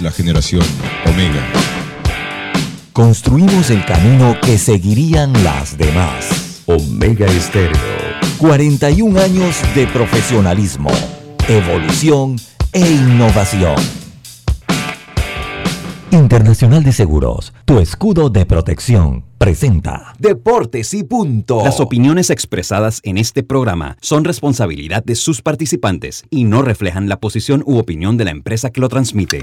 la generación Omega. Construimos el camino que seguirían las demás. Omega Estéreo. 41 años de profesionalismo, evolución e innovación. Internacional de Seguros, tu escudo de protección, presenta Deportes y punto. Las opiniones expresadas en este programa son responsabilidad de sus participantes y no reflejan la posición u opinión de la empresa que lo transmite.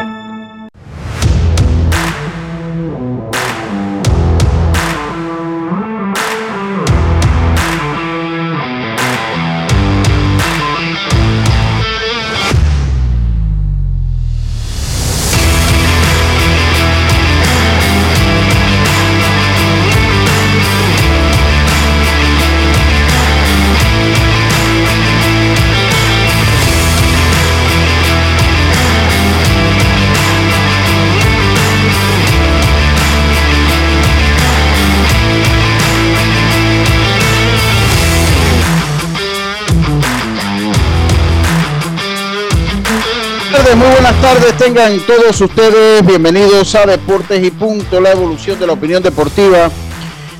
Muy buenas tardes, tengan todos ustedes bienvenidos a Deportes y Punto, la evolución de la opinión deportiva.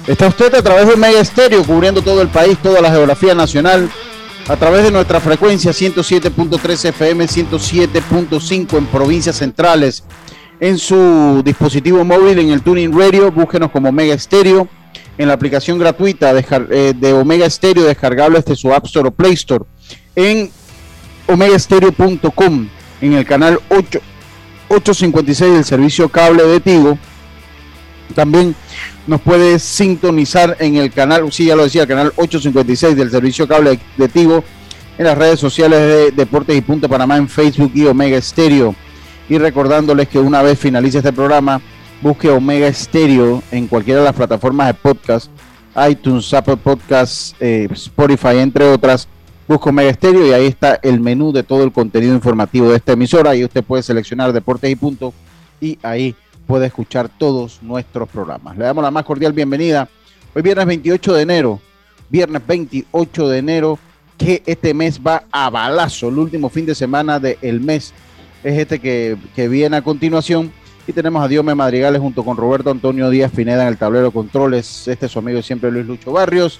Está usted a través de Mega Estéreo cubriendo todo el país, toda la geografía nacional, a través de nuestra frecuencia 107.3 FM, 107.5 en provincias centrales, en su dispositivo móvil, en el Tuning Radio, búsquenos como Mega Estéreo, en la aplicación gratuita de, eh, Omega Estéreo, descargable desde su App Store o Play Store, en omegaestereo.com en el canal 8, 856 del servicio cable de Tigo. También nos puede sintonizar en el canal, sí, ya lo decía, el canal 856 del servicio cable de Tigo, en las redes sociales de Deportes y Punto Panamá, en Facebook y Omega Estéreo. Y recordándoles que una vez finalice este programa, busque Omega Estéreo en cualquiera de las plataformas de podcast, iTunes, Apple Podcasts, eh, Spotify, entre otras busco Mega Estéreo y ahí está el menú de todo el contenido informativo de esta emisora y usted puede seleccionar Deportes y Punto y ahí puede escuchar todos nuestros programas. Le damos la más cordial bienvenida. Hoy viernes 28 de enero, viernes 28 de enero, que este mes va a balazo, el último fin de semana del mes es este que, que viene a continuación. Y tenemos a Diome Madrigales junto con Roberto Antonio Díaz Pineda en el tablero de controles. Este es su amigo siempre Luis Lucho Barrios.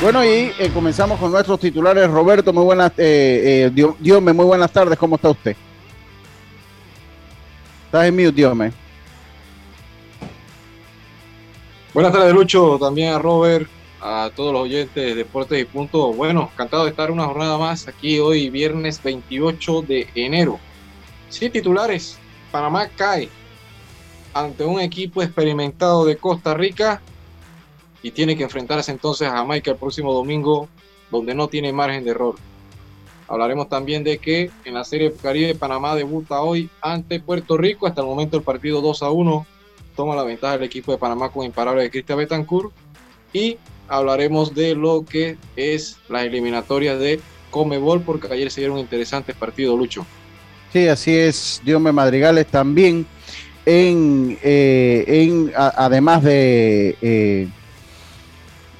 Bueno, y eh, comenzamos con nuestros titulares. Roberto, muy buenas, eh, eh, Diosme, muy buenas tardes, ¿cómo está usted? Estás en mute, Diosme. Buenas tardes, Lucho, también a Robert, a todos los oyentes de Deportes y Punto. Bueno, encantado de estar una jornada más aquí hoy, viernes 28 de enero. Sí, titulares. Panamá cae ante un equipo experimentado de Costa Rica y tiene que enfrentarse entonces a Jamaica el próximo domingo, donde no tiene margen de error. Hablaremos también de que en la Serie Caribe Panamá debuta hoy ante Puerto Rico. Hasta el momento el partido 2 a 1 toma la ventaja el equipo de Panamá con imparable de Cristian Betancourt. Y hablaremos de lo que es las eliminatorias de Comebol, porque ayer se dieron interesantes partidos, Lucho. Sí, así es, Diome Madrigales también. En, eh, en además de eh,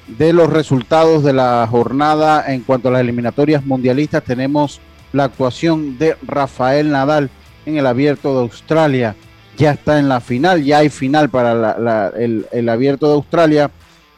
de los resultados de la jornada en cuanto a las eliminatorias mundialistas, tenemos la actuación de Rafael Nadal en el abierto de Australia. Ya está en la final, ya hay final para el, abierto de Australia,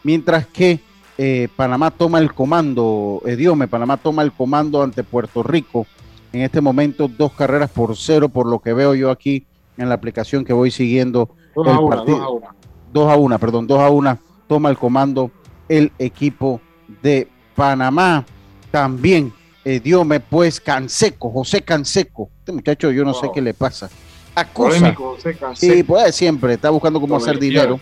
mientras que eh, Panamá toma el comando, Ediome, Panamá toma el comando ante Puerto Rico. En este momento, dos carreras por cero, por lo que veo yo aquí en la aplicación que voy siguiendo. Dos a una, dos a una. Dos a una, perdón, dos a una toma el comando el equipo de Panamá. También eh, Diome, pues Canseco, José Canseco. Este muchacho, yo no sé qué le pasa. Acusa. Sí, pues siempre está buscando cómo hacer dinero.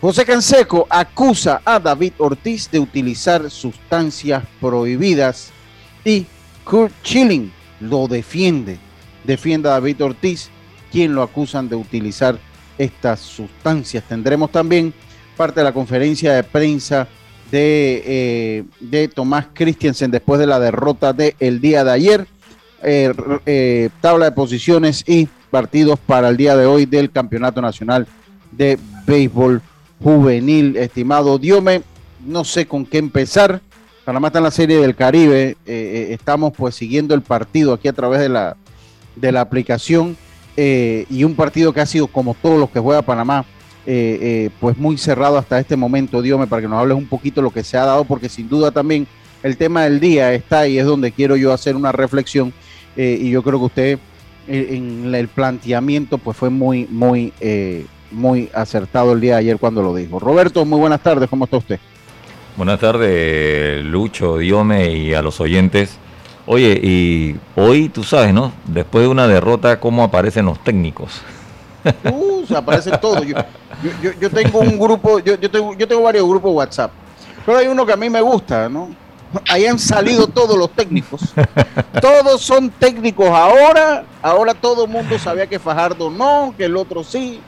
José Canseco acusa a David Ortiz de utilizar sustancias prohibidas y Kurt Schilling lo defiende. Defiende a David Ortiz, quien lo acusan de utilizar estas sustancias. Tendremos también parte de la conferencia de prensa de, eh, de Tomás Christiansen después de la derrota del día de ayer. Eh, eh, tabla de posiciones y partidos para el día de hoy del Campeonato Nacional de Béisbol Juvenil. Estimado Diome, no sé con qué empezar. Panamá está en la Serie del Caribe. estamos pues siguiendo el partido aquí a través de la, de la aplicación y un partido que ha sido como todos los que juega Panamá eh, eh, pues muy cerrado hasta este momento, Dios para que nos hables un poquito lo que se ha dado, porque sin duda también el tema del día está y es donde quiero yo hacer una reflexión eh, y yo creo que usted en el planteamiento pues fue muy, muy, muy acertado el día de ayer cuando lo dijo. Roberto, muy buenas tardes, ¿cómo está usted? Buenas tardes, Lucho, Diome y a los oyentes. Oye, y hoy tú sabes, ¿no? Después de una derrota, ¿cómo aparecen los técnicos? Uh, se aparece todo. Yo, yo, tengo un grupo, yo, tengo, yo tengo varios grupos WhatsApp, pero hay uno que a mí me gusta, ¿no? Ahí han salido todos los técnicos. Todos son técnicos ahora. Ahora todo el mundo sabía que Fajardo no, que el otro sí.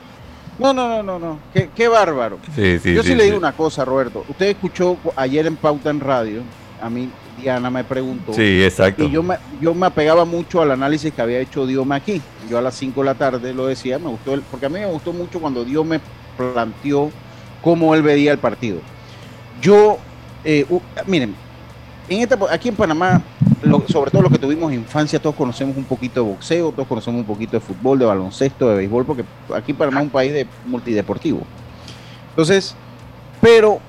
No, no, no, no, no. Qué, bárbaro. yo sí, le digo una cosa, Roberto. Usted escuchó ayer en Pauta en Radio, a mí Diana me preguntó. Sí, exacto. Y yo me, yo me apegaba mucho al análisis que había hecho Dios aquí. Yo a las 5 de la tarde lo decía, me gustó, porque a mí me gustó mucho cuando Dios me planteó cómo él veía el partido. Yo, eh, miren, en esta, aquí en Panamá, sobre todo los que tuvimos infancia, todos conocemos un poquito de boxeo, todos conocemos un poquito de fútbol, de baloncesto, de béisbol, porque aquí Panamá es un país de multideportivo. Entonces, pero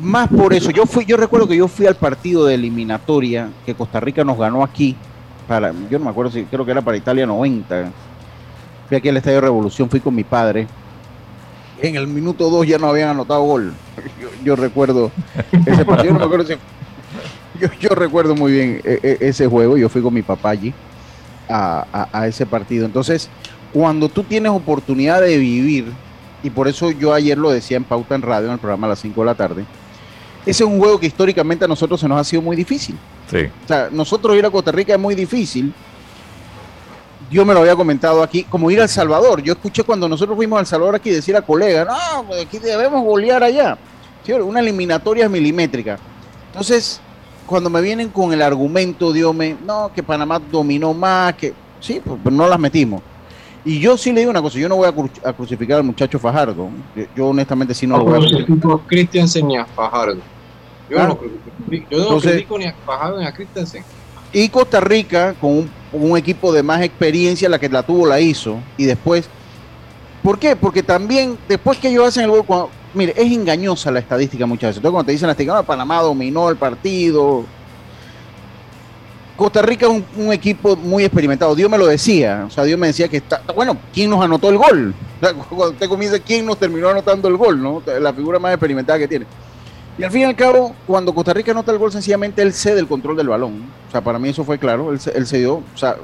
más por eso, yo fui, yo recuerdo que yo fui al partido de eliminatoria que Costa Rica nos ganó aquí, para, yo no me acuerdo si creo que era para Italia 90. Fui aquí al Estadio Revolución, fui con mi padre. En el minuto 2 ya no habían anotado gol. Yo, recuerdo ese partido, yo, recuerdo muy bien e, e, ese juego. Yo fui con mi papá allí a, a ese partido. Entonces, cuando tú tienes oportunidad de vivir y por eso yo ayer lo decía en Pauta en Radio, en el programa a las 5 de la tarde, ese es un juego que históricamente a nosotros se nos ha sido muy difícil. Sí. O sea, nosotros ir a Costa Rica es muy difícil. Yo me lo había comentado aquí, como ir a El Salvador. Yo escuché cuando nosotros fuimos a El Salvador aquí decir a colegas, no, pues aquí debemos golear allá. una eliminatoria milimétrica. Entonces, cuando me vienen con el argumento, Dios me, no, que Panamá dominó más, que sí, pues no las metimos. Y yo sí le digo una cosa, yo no voy a, crucificar al muchacho Fajardo. Yo, honestamente sí no, lo voy a crucificar. Christiansen ni a Fajardo. Yo no, yo no ni a Fajardo ni a Christiansen. Y Costa Rica, con un, equipo de más experiencia, la que la tuvo la hizo. Y después, ¿por qué? Porque también, después que ellos hacen el gol, mire, es engañosa la estadística muchas veces. Entonces, cuando te dicen la estadística, Panamá dominó el partido, Costa Rica es un, equipo muy experimentado. Dios me lo decía. O sea, Dios me decía que está. Bueno, ¿quién nos anotó el gol? cuando usted comienza, ¿quién nos terminó anotando el gol? ¿no? La figura más experimentada que tiene. Y al fin y al cabo, cuando Costa Rica anota el gol, sencillamente él cede el control del balón. O sea, para mí eso fue claro. Él, él cedió, o sea,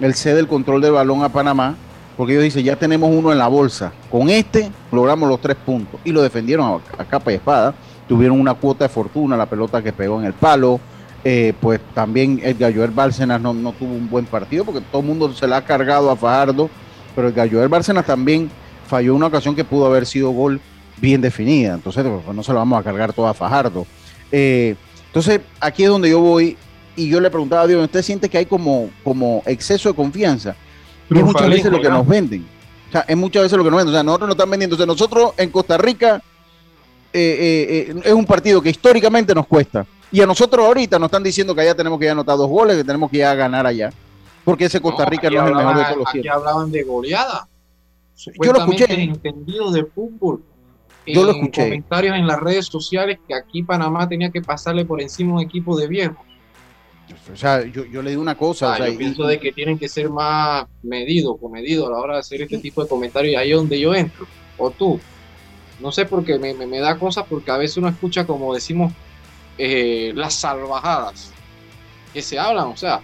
él cede el control del balón a Panamá. Porque ellos dicen, ya tenemos uno en la bolsa. Con este logramos los tres puntos. Y lo defendieron a capa y espada. Tuvieron una cuota de fortuna, la pelota que pegó en el palo eh, pues también el Galloer Bárcenas no, no, tuvo un buen partido porque todo el mundo se le ha cargado a Fajardo, pero el Galloer Bárcenas también falló una ocasión que pudo haber sido gol bien definida, entonces pues, no se lo vamos a cargar todo a Fajardo. Eh, entonces aquí es donde yo voy y yo le preguntaba a Dios, ¿usted siente que hay como, como exceso de confianza? es muchas veces lo que nos venden. O sea, es muchas veces lo que nos venden. O sea, nosotros nos están vendiendo. O sea, nosotros en Costa Rica eh, es un partido que históricamente nos cuesta y a nosotros ahorita nos están diciendo que allá tenemos que ir a anotar dos goles, que tenemos que ir a ganar allá. Porque ese Costa Rica no, es el mejor de todos los Aquí hablaban de goleada. Yo lo escuché. entendido de fútbol. Yo lo escuché. comentarios en las redes sociales que aquí Panamá tenía que pasarle por encima un equipo de viejos. O sea, yo, yo le digo una cosa. Ah, yo pienso de que tienen que ser más medidos, comedidos a la hora de hacer este tipo de comentarios. Y ahí es donde yo entro. O tú. No sé por qué me, me, da cosas porque a veces uno escucha como decimos eh, las salvajadas que se hablan, o sea,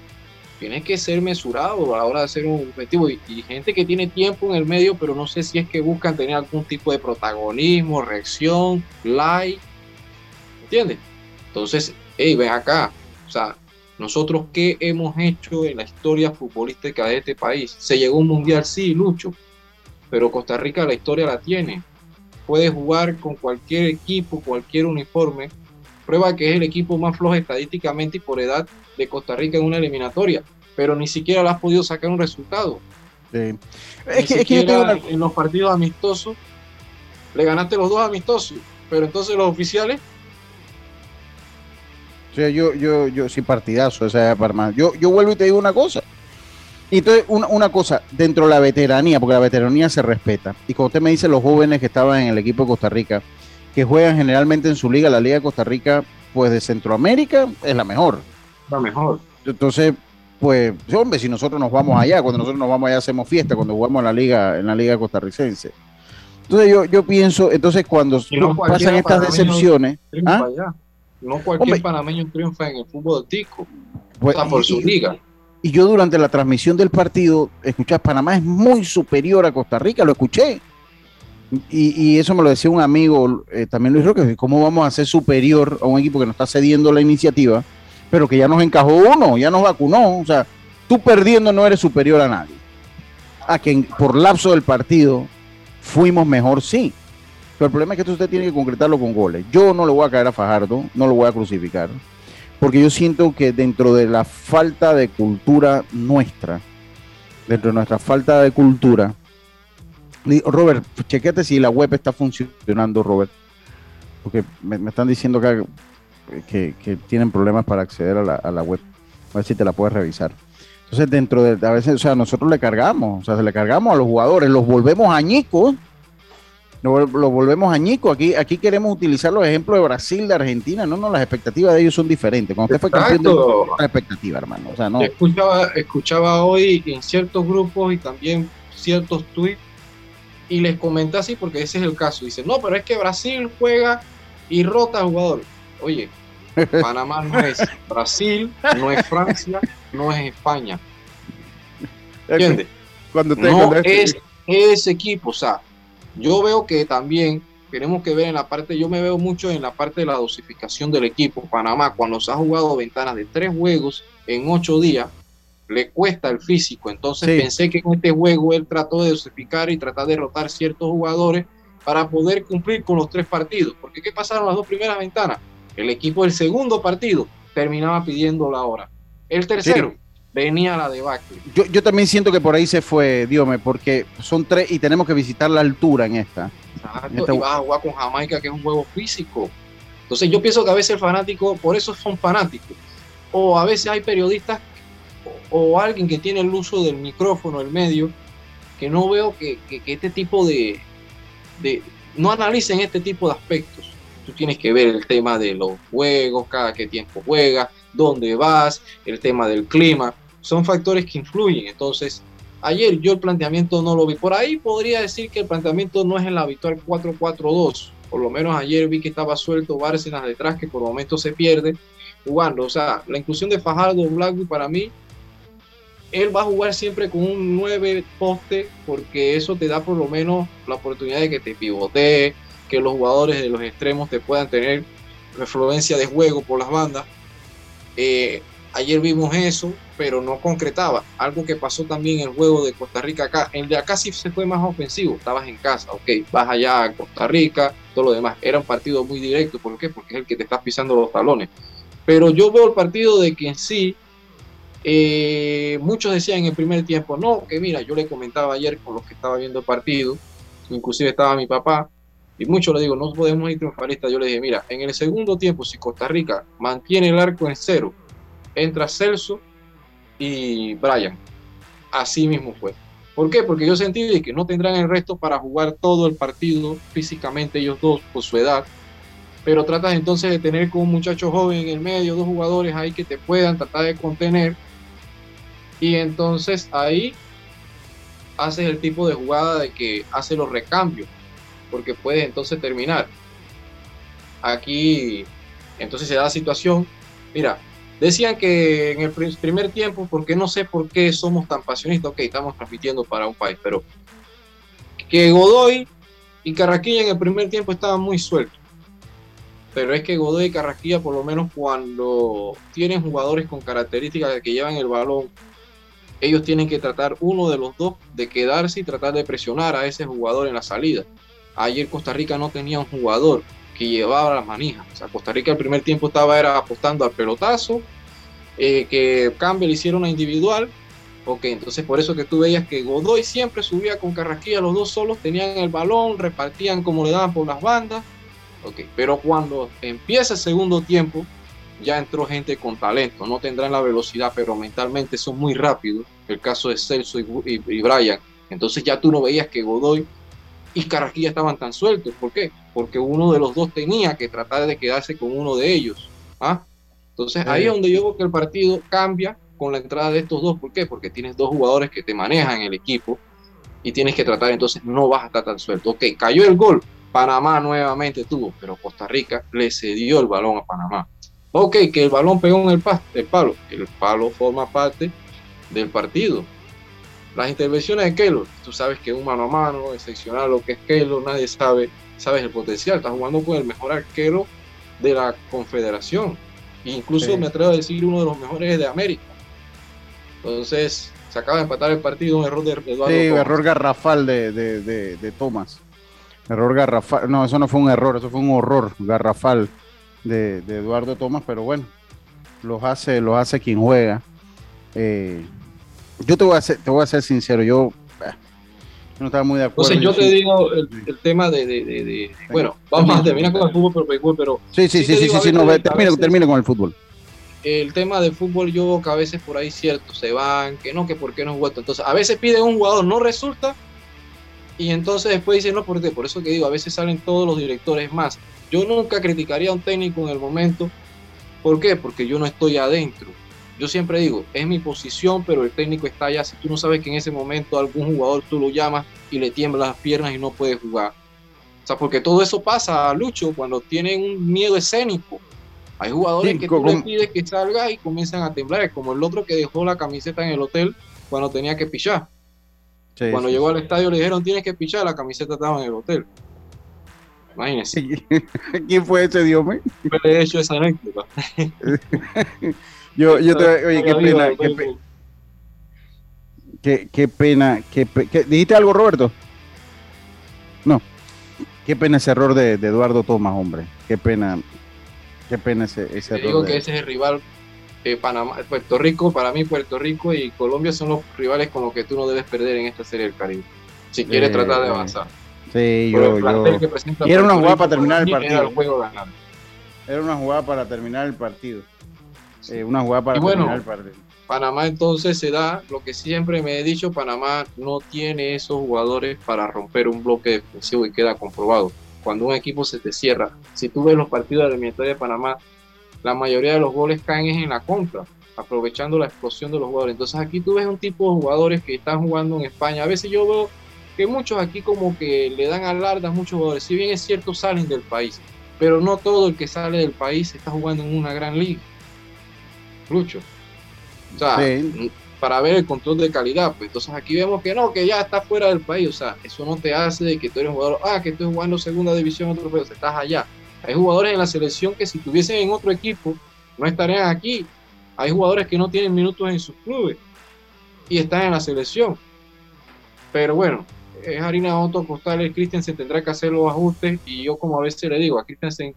tiene que ser mesurado a la hora de hacer un objetivo y, gente que tiene tiempo en el medio, pero no sé si es que buscan tener algún tipo de protagonismo, reacción, like, ¿entiendes? Entonces, hey, ven acá, o sea, nosotros qué hemos hecho en la historia futbolística de este país. Se llegó un mundial, sí, Lucho, pero Costa Rica la historia la tiene. Puede jugar con cualquier equipo, cualquier uniforme. Prueba que es el equipo más flojo estadísticamente y por edad de Costa Rica en una eliminatoria, pero ni siquiera le has podido sacar un resultado. Es, que, en los partidos amistosos le ganaste los dos amistosos, pero entonces los oficiales o sea, yo, yo, yo, sí, partidazo, esa para Yo, yo vuelvo y te digo una cosa. Y entonces, una, una, cosa, dentro de la veteranía, porque la veteranía se respeta. Y cuando usted me dice los jóvenes que estaban en el equipo de Costa Rica, que juegan generalmente en su liga, la Liga de Costa Rica, pues de Centroamérica, es la mejor. La mejor. Entonces, pues, hombre, si nosotros nos vamos allá, cuando nosotros nos vamos allá hacemos fiesta, cuando jugamos en la liga, en la liga costarricense. Entonces yo, yo pienso, entonces cuando pasan estas decepciones, ¿ah? No cualquier panameño triunfa en el fútbol de tico. Pues, por su liga. Y yo durante la transmisión del partido, escuché, Panamá es muy superior a Costa Rica, lo escuché. Y, eso me lo decía un amigo, eh, también Luis Roque, ¿cómo vamos a ser superior a un equipo que nos está cediendo la iniciativa, pero que ya nos encajó uno, ya nos vacunó? O sea, tú perdiendo no eres superior a nadie. A quien por lapso del partido fuimos mejor, sí el problema es que usted tiene que concretarlo con goles. Yo no le voy a caer a Fajardo, no lo voy a crucificar, porque yo siento que dentro de la falta de cultura nuestra, dentro de nuestra falta de cultura, Robert, chequete si la web está funcionando, Robert, porque me, están diciendo que, que, tienen problemas para acceder a la, a la web. A ver si te la puedes revisar. Entonces, dentro de, a veces, o sea, nosotros le cargamos, o sea, se le cargamos a los jugadores, los volvemos añicos lo, volvemos añico. Aquí, aquí queremos utilizar los ejemplos de Brasil, de Argentina. No, no, las expectativas de ellos son diferentes. Cuando usted fue campeón, la expectativa, hermano. O sea, no. Escuchaba, escuchaba hoy en ciertos grupos y también ciertos tweets y les comenté así porque ese es el caso. Dice, no, pero es que Brasil juega y rota a jugadores. Oye, Panamá no es Brasil, no es Francia, no es España. ¿Entiendes? Cuando no es ese equipo, o sea, yo veo que también tenemos que ver en la parte, yo me veo mucho en la parte de la dosificación del equipo. Panamá, cuando se ha jugado ventanas de tres juegos en ocho días, le cuesta el físico. Entonces pensé que en este juego él trató de dosificar y tratar de derrotar ciertos jugadores para poder cumplir con los tres partidos. Porque ¿qué pasaron las dos primeras ventanas? El equipo del segundo partido terminaba pidiendo la hora. El tercero venía la debacle. Yo, yo también siento que por ahí se fue, Diome, porque son tres y tenemos que visitar la altura en esta. Exacto, y vas a jugar con Jamaica, que es un juego físico. Entonces yo pienso que a veces el fanático, por eso son fanáticos. O a veces hay periodistas o, alguien que tiene el uso del micrófono, el medio, que no veo que, que, este tipo de, de, no analicen este tipo de aspectos. Tú tienes que ver el tema de los juegos, cada qué tiempo juegas, dónde vas, el tema del clima son factores que influyen. Entonces, ayer yo el planteamiento no lo vi. Por ahí podría decir que el planteamiento no es el habitual 4-4-2. Por lo menos ayer vi que estaba suelto Bárcenas detrás, que por momentos se pierde jugando. O sea, la inclusión de Fajardo Blackwood para mí, él va a jugar siempre con un 9 poste, porque eso te da por lo menos la oportunidad de que te pivotee, que los jugadores de los extremos te puedan tener influencia de juego por las bandas. Eh, Ayer vimos eso, pero no concretaba. Algo que pasó también en el juego de Costa Rica acá. El de acá sí se fue más ofensivo. Estabas en casa, ok. Vas allá a Costa Rica, todo lo demás. Era un partido muy directo. ¿Por qué? Porque es el que te estás pisando los talones. Pero yo veo el partido de que sí, eh, muchos decían en el primer tiempo, no, que mira, yo le comentaba ayer con los que estaba viendo el partido, inclusive estaba mi papá, y muchos le digo, no podemos ir triunfalistas. Yo le dije, mira, en el segundo tiempo, si Costa Rica mantiene el arco en cero, entra Celso y Brian. Así mismo fue. ¿Por qué? Porque yo sentí que no tendrán el resto para jugar todo el partido físicamente ellos dos por su edad. Pero tratas entonces de tener con un muchacho joven en el medio, dos jugadores ahí que te puedan tratar de contener. Y entonces ahí haces el tipo de jugada de que hace los recambios. porque puedes entonces terminar. Aquí, entonces se da la situación. Mira, decían que en el primer tiempo, porque no sé por qué somos tan pasionistas, ok, estamos transmitiendo para un país, pero que Godoy y Carraquilla en el primer tiempo estaban muy sueltos. Pero es que Godoy y Carraquilla, por lo menos cuando tienen jugadores con características que llevan el balón, ellos tienen que tratar uno de los dos de quedarse y tratar de presionar a ese jugador en la salida. Ayer Costa Rica no tenía un jugador que llevaba las manijas. O sea, Costa Rica el primer tiempo estaba era apostando al pelotazo, eh, que Campbell hiciera una individual. Ok, entonces por eso que tú veías que Godoy siempre subía con Carraquilla, los dos solos tenían el balón, repartían como le daban por las bandas. Ok, pero cuando empieza el segundo tiempo, ya entró gente con talento, no tendrán la velocidad, pero mentalmente son muy rápidos. El caso de Celso y, y, Brian. Entonces ya tú no veías que Godoy y Carraquilla estaban tan sueltos. ¿Por qué? Porque uno de los dos tenía que tratar de quedarse con uno de ellos. ¿ah? Entonces ahí es donde yo veo que el partido cambia con la entrada de estos dos. ¿Por qué? Porque tienes dos jugadores que te manejan el equipo y tienes que tratar, entonces no vas a estar tan suelto. Ok, cayó el gol. Panamá nuevamente tuvo, pero Costa Rica le cedió el balón a Panamá. Ok, que el balón pegó en el, el palo. El palo forma parte del partido. Las intervenciones de Keylor, tú sabes que un mano a mano, excepcional lo que es Keylor, nadie sabe, sabes el potencial. Está jugando con el mejor arquero de la Confederación. Incluso me atrevo a decir uno de los mejores de América. Entonces, se acaba de empatar el partido, un error de Eduardo. Sí, error garrafal de, de, de Tomás. Error garrafal. No, eso no fue un error, eso fue un horror garrafal de, Eduardo Tomás, pero bueno, los hace, los hace quien juega. Eh, yo te voy, a ser, te voy a ser sincero, yo, eh, no estaba muy de acuerdo. Entonces yo te digo el, tema de, bueno, vamos a terminar con el fútbol, pero sí, sí, sí, sí, sí, sí, no, termina, con el fútbol. El tema del fútbol yo que a veces por ahí cierto se van, que no, que por qué no vuelto. Entonces a veces piden un jugador, no resulta, y entonces después dicen, no, porque por eso que digo, a veces salen todos los directores más. Yo nunca criticaría a un técnico en el momento. ¿Por qué? Porque yo no estoy adentro. Yo siempre digo, es mi posición, pero el técnico está allá. Si tú no sabes que en ese momento algún jugador tú lo llamas y le tiemblas las piernas y no puede jugar. O sea, porque todo eso pasa, a Lucho, cuando tienen un miedo escénico. Hay jugadores que tú le pides que salga y comienzan a temblar, como el otro que dejó la camiseta en el hotel cuando tenía que pichar. cuando llegó al estadio le dijeron tienes que pichar, la camiseta estaba en el hotel. Imagínense. ¿Quién fue ese Dios mío? he hecho esa anécdota. yo, yo te, oye, qué pena, qué, qué, pena, qué, ¿dijiste algo, Roberto? No. Qué pena ese error de, Eduardo Tomás, hombre. Qué pena, qué pena ese, ese error. Digo que ese es el rival de Panamá, Puerto Rico, para mí Puerto Rico y Colombia son los rivales con los que tú no debes perder en esta serie del Caribe, si quieres eh, tratar de avanzar. Sí, yo, Y era una jugada para terminar el partido. Era, una jugada para terminar el partido. una jugada para terminar el partido. Panamá entonces se da lo que siempre me he dicho, Panamá no tiene esos jugadores para romper un bloque defensivo y queda comprobado. Cuando un equipo se te cierra, si tú ves los partidos de la eliminatoria de Panamá, la mayoría de los goles caen en la contra, aprovechando la explosión de los jugadores. Entonces aquí tú ves un tipo de jugadores que están jugando en España. A veces yo veo que muchos aquí como que le dan alarde a muchos jugadores. Si bien es cierto, salen del país, pero no todo el que sale del país está jugando en una gran liga. Lucho. O sea, para ver el control de calidad, pues entonces aquí vemos que no, que ya está fuera del país. O sea, eso no te hace de que tú eres un jugador, ah, que estoy jugando segunda división, otro país, estás allá. Hay jugadores en la selección que si estuviesen en otro equipo, no estarían aquí. Hay jugadores que no tienen minutos en sus clubes y están en la selección. Pero bueno, es harina de otro costal, Christensen tendrá que hacer los ajustes y yo como a veces le digo, a Christensen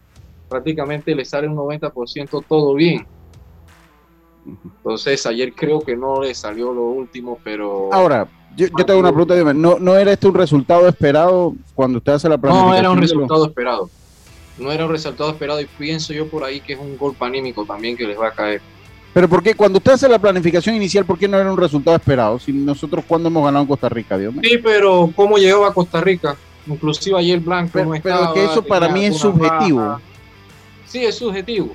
prácticamente le sale un 90% todo bien. Entonces ayer creo que no le salió lo último, pero... Ahora, yo, tengo una pregunta, ¿no, ¿no era este un resultado esperado cuando usted hace la planificación? No era un resultado esperado. No era un resultado esperado y pienso yo por ahí que es un golpe anímico también que les va a caer. Pero ¿por qué? Cuando usted hace la planificación inicial, ¿por qué no era un resultado esperado? Si nosotros, ¿cuándo hemos ganado en Costa Rica, Dios mío? Sí, pero ¿cómo llegó a Costa Rica? Inclusive ayer Blanco pero, pero que eso para mí es subjetivo. Sí, es subjetivo.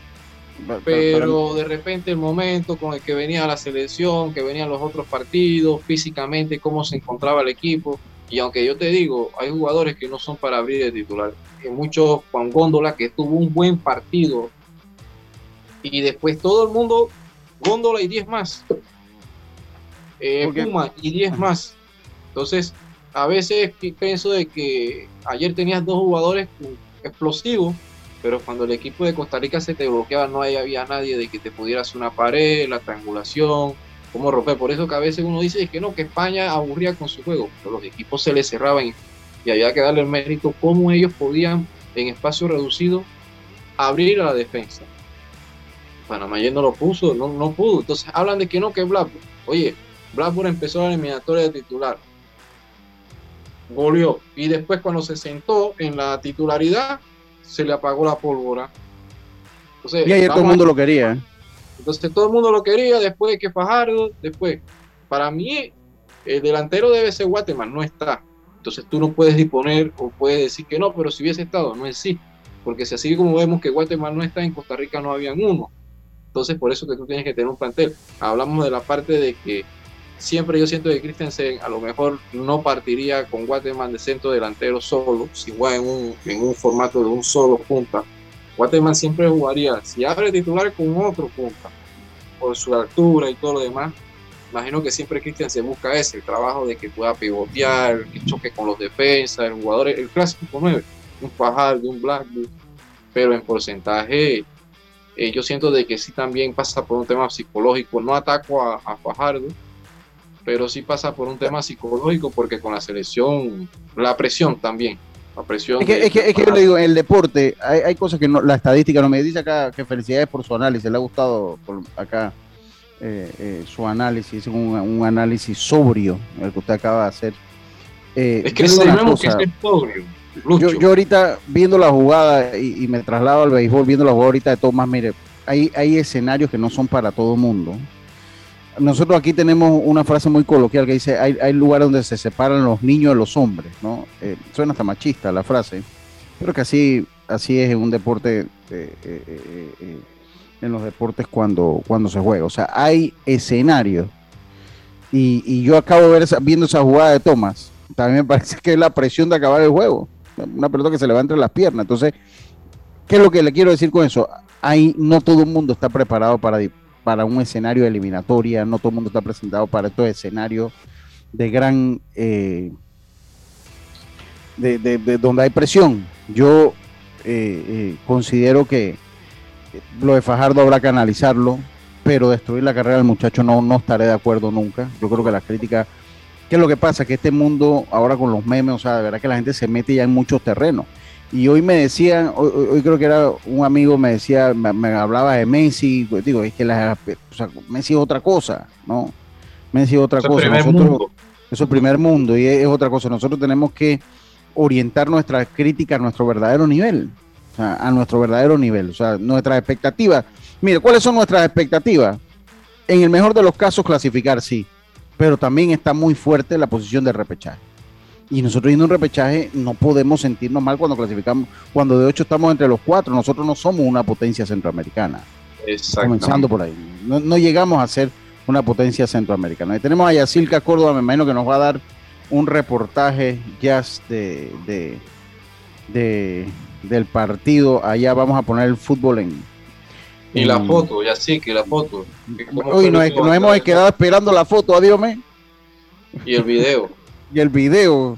Pero, de repente el momento con el que venía la selección, que venían los otros partidos, físicamente cómo se encontraba el equipo. Y aunque yo te digo, hay jugadores que no son para abrir de titular. Hay muchos, Juan Góndola, que tuvo un buen partido. Y después todo el mundo, Góndola y 10 más. Eh, Puma y 10 más. Entonces, a veces pienso de que ayer tenías dos jugadores explosivos, pero cuando el equipo de Costa Rica se te bloqueaba, no había nadie de que te pudiera hacer una pared, la triangulación, cómo romper. Por eso que a veces uno dice que no, que España aburría con su juego, pero los equipos se les cerraban y había que darle el mérito cómo ellos podían en espacio reducido abrir a la defensa. Panamá ayer no lo puso, no, no pudo. Entonces hablan de que no, que Blackburn. Oye, Blackburn empezó la eliminatoria de titular. Goleó. Y después cuando se sentó en la titularidad, se le apagó la pólvora. Entonces, y ayer todo el mundo lo quería. Entonces todo el mundo lo quería, después de que Fajardo, después. Para mí, el delantero debe ser Guatemala, no está. Entonces tú no puedes disponer o puedes decir que no, pero si hubiese estado, no es sí. Porque si así como vemos que Guatemala no está, en Costa Rica no habían uno. Entonces por eso que tú tienes que tener un plantel. Hablamos de la parte de que siempre yo siento que Christensen a lo mejor no partiría con Guatemala de centro delantero solo, si juega en un, en un formato de un solo punta Guatemala siempre jugaría, si abre titular con otro punta, por su altura y todo lo demás, imagino que siempre Cristian se busca ese, el trabajo de que pueda pivotear, que choque con los defensas, el jugador, el clásico 9, un Fajardo, un Blackwood, pero en porcentaje eh, yo siento de que sí también pasa por un tema psicológico, no ataco a, a Fajardo, pero sí pasa por un tema psicológico porque con la selección, la presión también, es que, es, que, es que, yo le digo, en el deporte hay, hay, cosas que no, la estadística no me dice acá que felicidades por su análisis, le ha gustado por acá eh, eh, su análisis, un, un, análisis sobrio, el que usted acaba de hacer. Es que tenemos que ser sobrio. Yo, yo, ahorita viendo la jugada y, me traslado al béisbol, viendo la jugada ahorita de Tomás, mire, hay, hay escenarios que no son para todo mundo nosotros aquí tenemos una frase muy coloquial que dice, hay, hay lugares donde se separan los niños de los hombres, ¿no? Eh, suena hasta machista la frase, pero que así, así es en un deporte, eh, eh, en los deportes cuando, cuando se juega. O sea, hay escenarios. Y, yo acabo de ver viendo esa jugada de Thomas, también me parece que es la presión de acabar el juego. Una pelota que se levanta en las piernas. Entonces, ¿qué es lo que le quiero decir con eso? Ahí no todo el mundo está preparado para, para un escenario de eliminatoria, no todo el mundo está presentado para estos escenarios de gran, eh, de, donde hay presión. Yo eh, eh, considero que lo de Fajardo habrá que analizarlo, pero destruir la carrera del muchacho no, no estaré de acuerdo nunca. Yo creo que las críticas, ¿qué es lo que pasa? Que este mundo ahora con los memes, o sea, de verdad que la gente se mete ya en muchos terrenos. Y hoy me decían, hoy, creo que era un amigo me decía, me, hablaba de Messi, pues, digo, es que la, o sea, Messi es otra cosa, ¿no? Messi es otra cosa. Nosotros, es el primer mundo y es, otra cosa. Nosotros tenemos que orientar nuestra crítica a nuestro verdadero nivel, o sea, a nuestro verdadero nivel, o sea, nuestras expectativas. Mire, ¿cuáles son nuestras expectativas? En el mejor de los casos, clasificar, sí, pero también está muy fuerte la posición de repechaje. Y nosotros yendo un repechaje no podemos sentirnos mal cuando clasificamos, cuando de ocho estamos entre los cuatro. Nosotros no somos una potencia centroamericana. Comenzando por ahí. No, llegamos a ser una potencia centroamericana. Y tenemos a Yacilca Córdoba, me imagino que nos va a dar un reportaje ya de, de, del partido. Allá vamos a poner el fútbol en. Y la foto, ya sí, que la foto. Hoy nos, hemos quedado esperando la foto, adiós. Y el video y el video.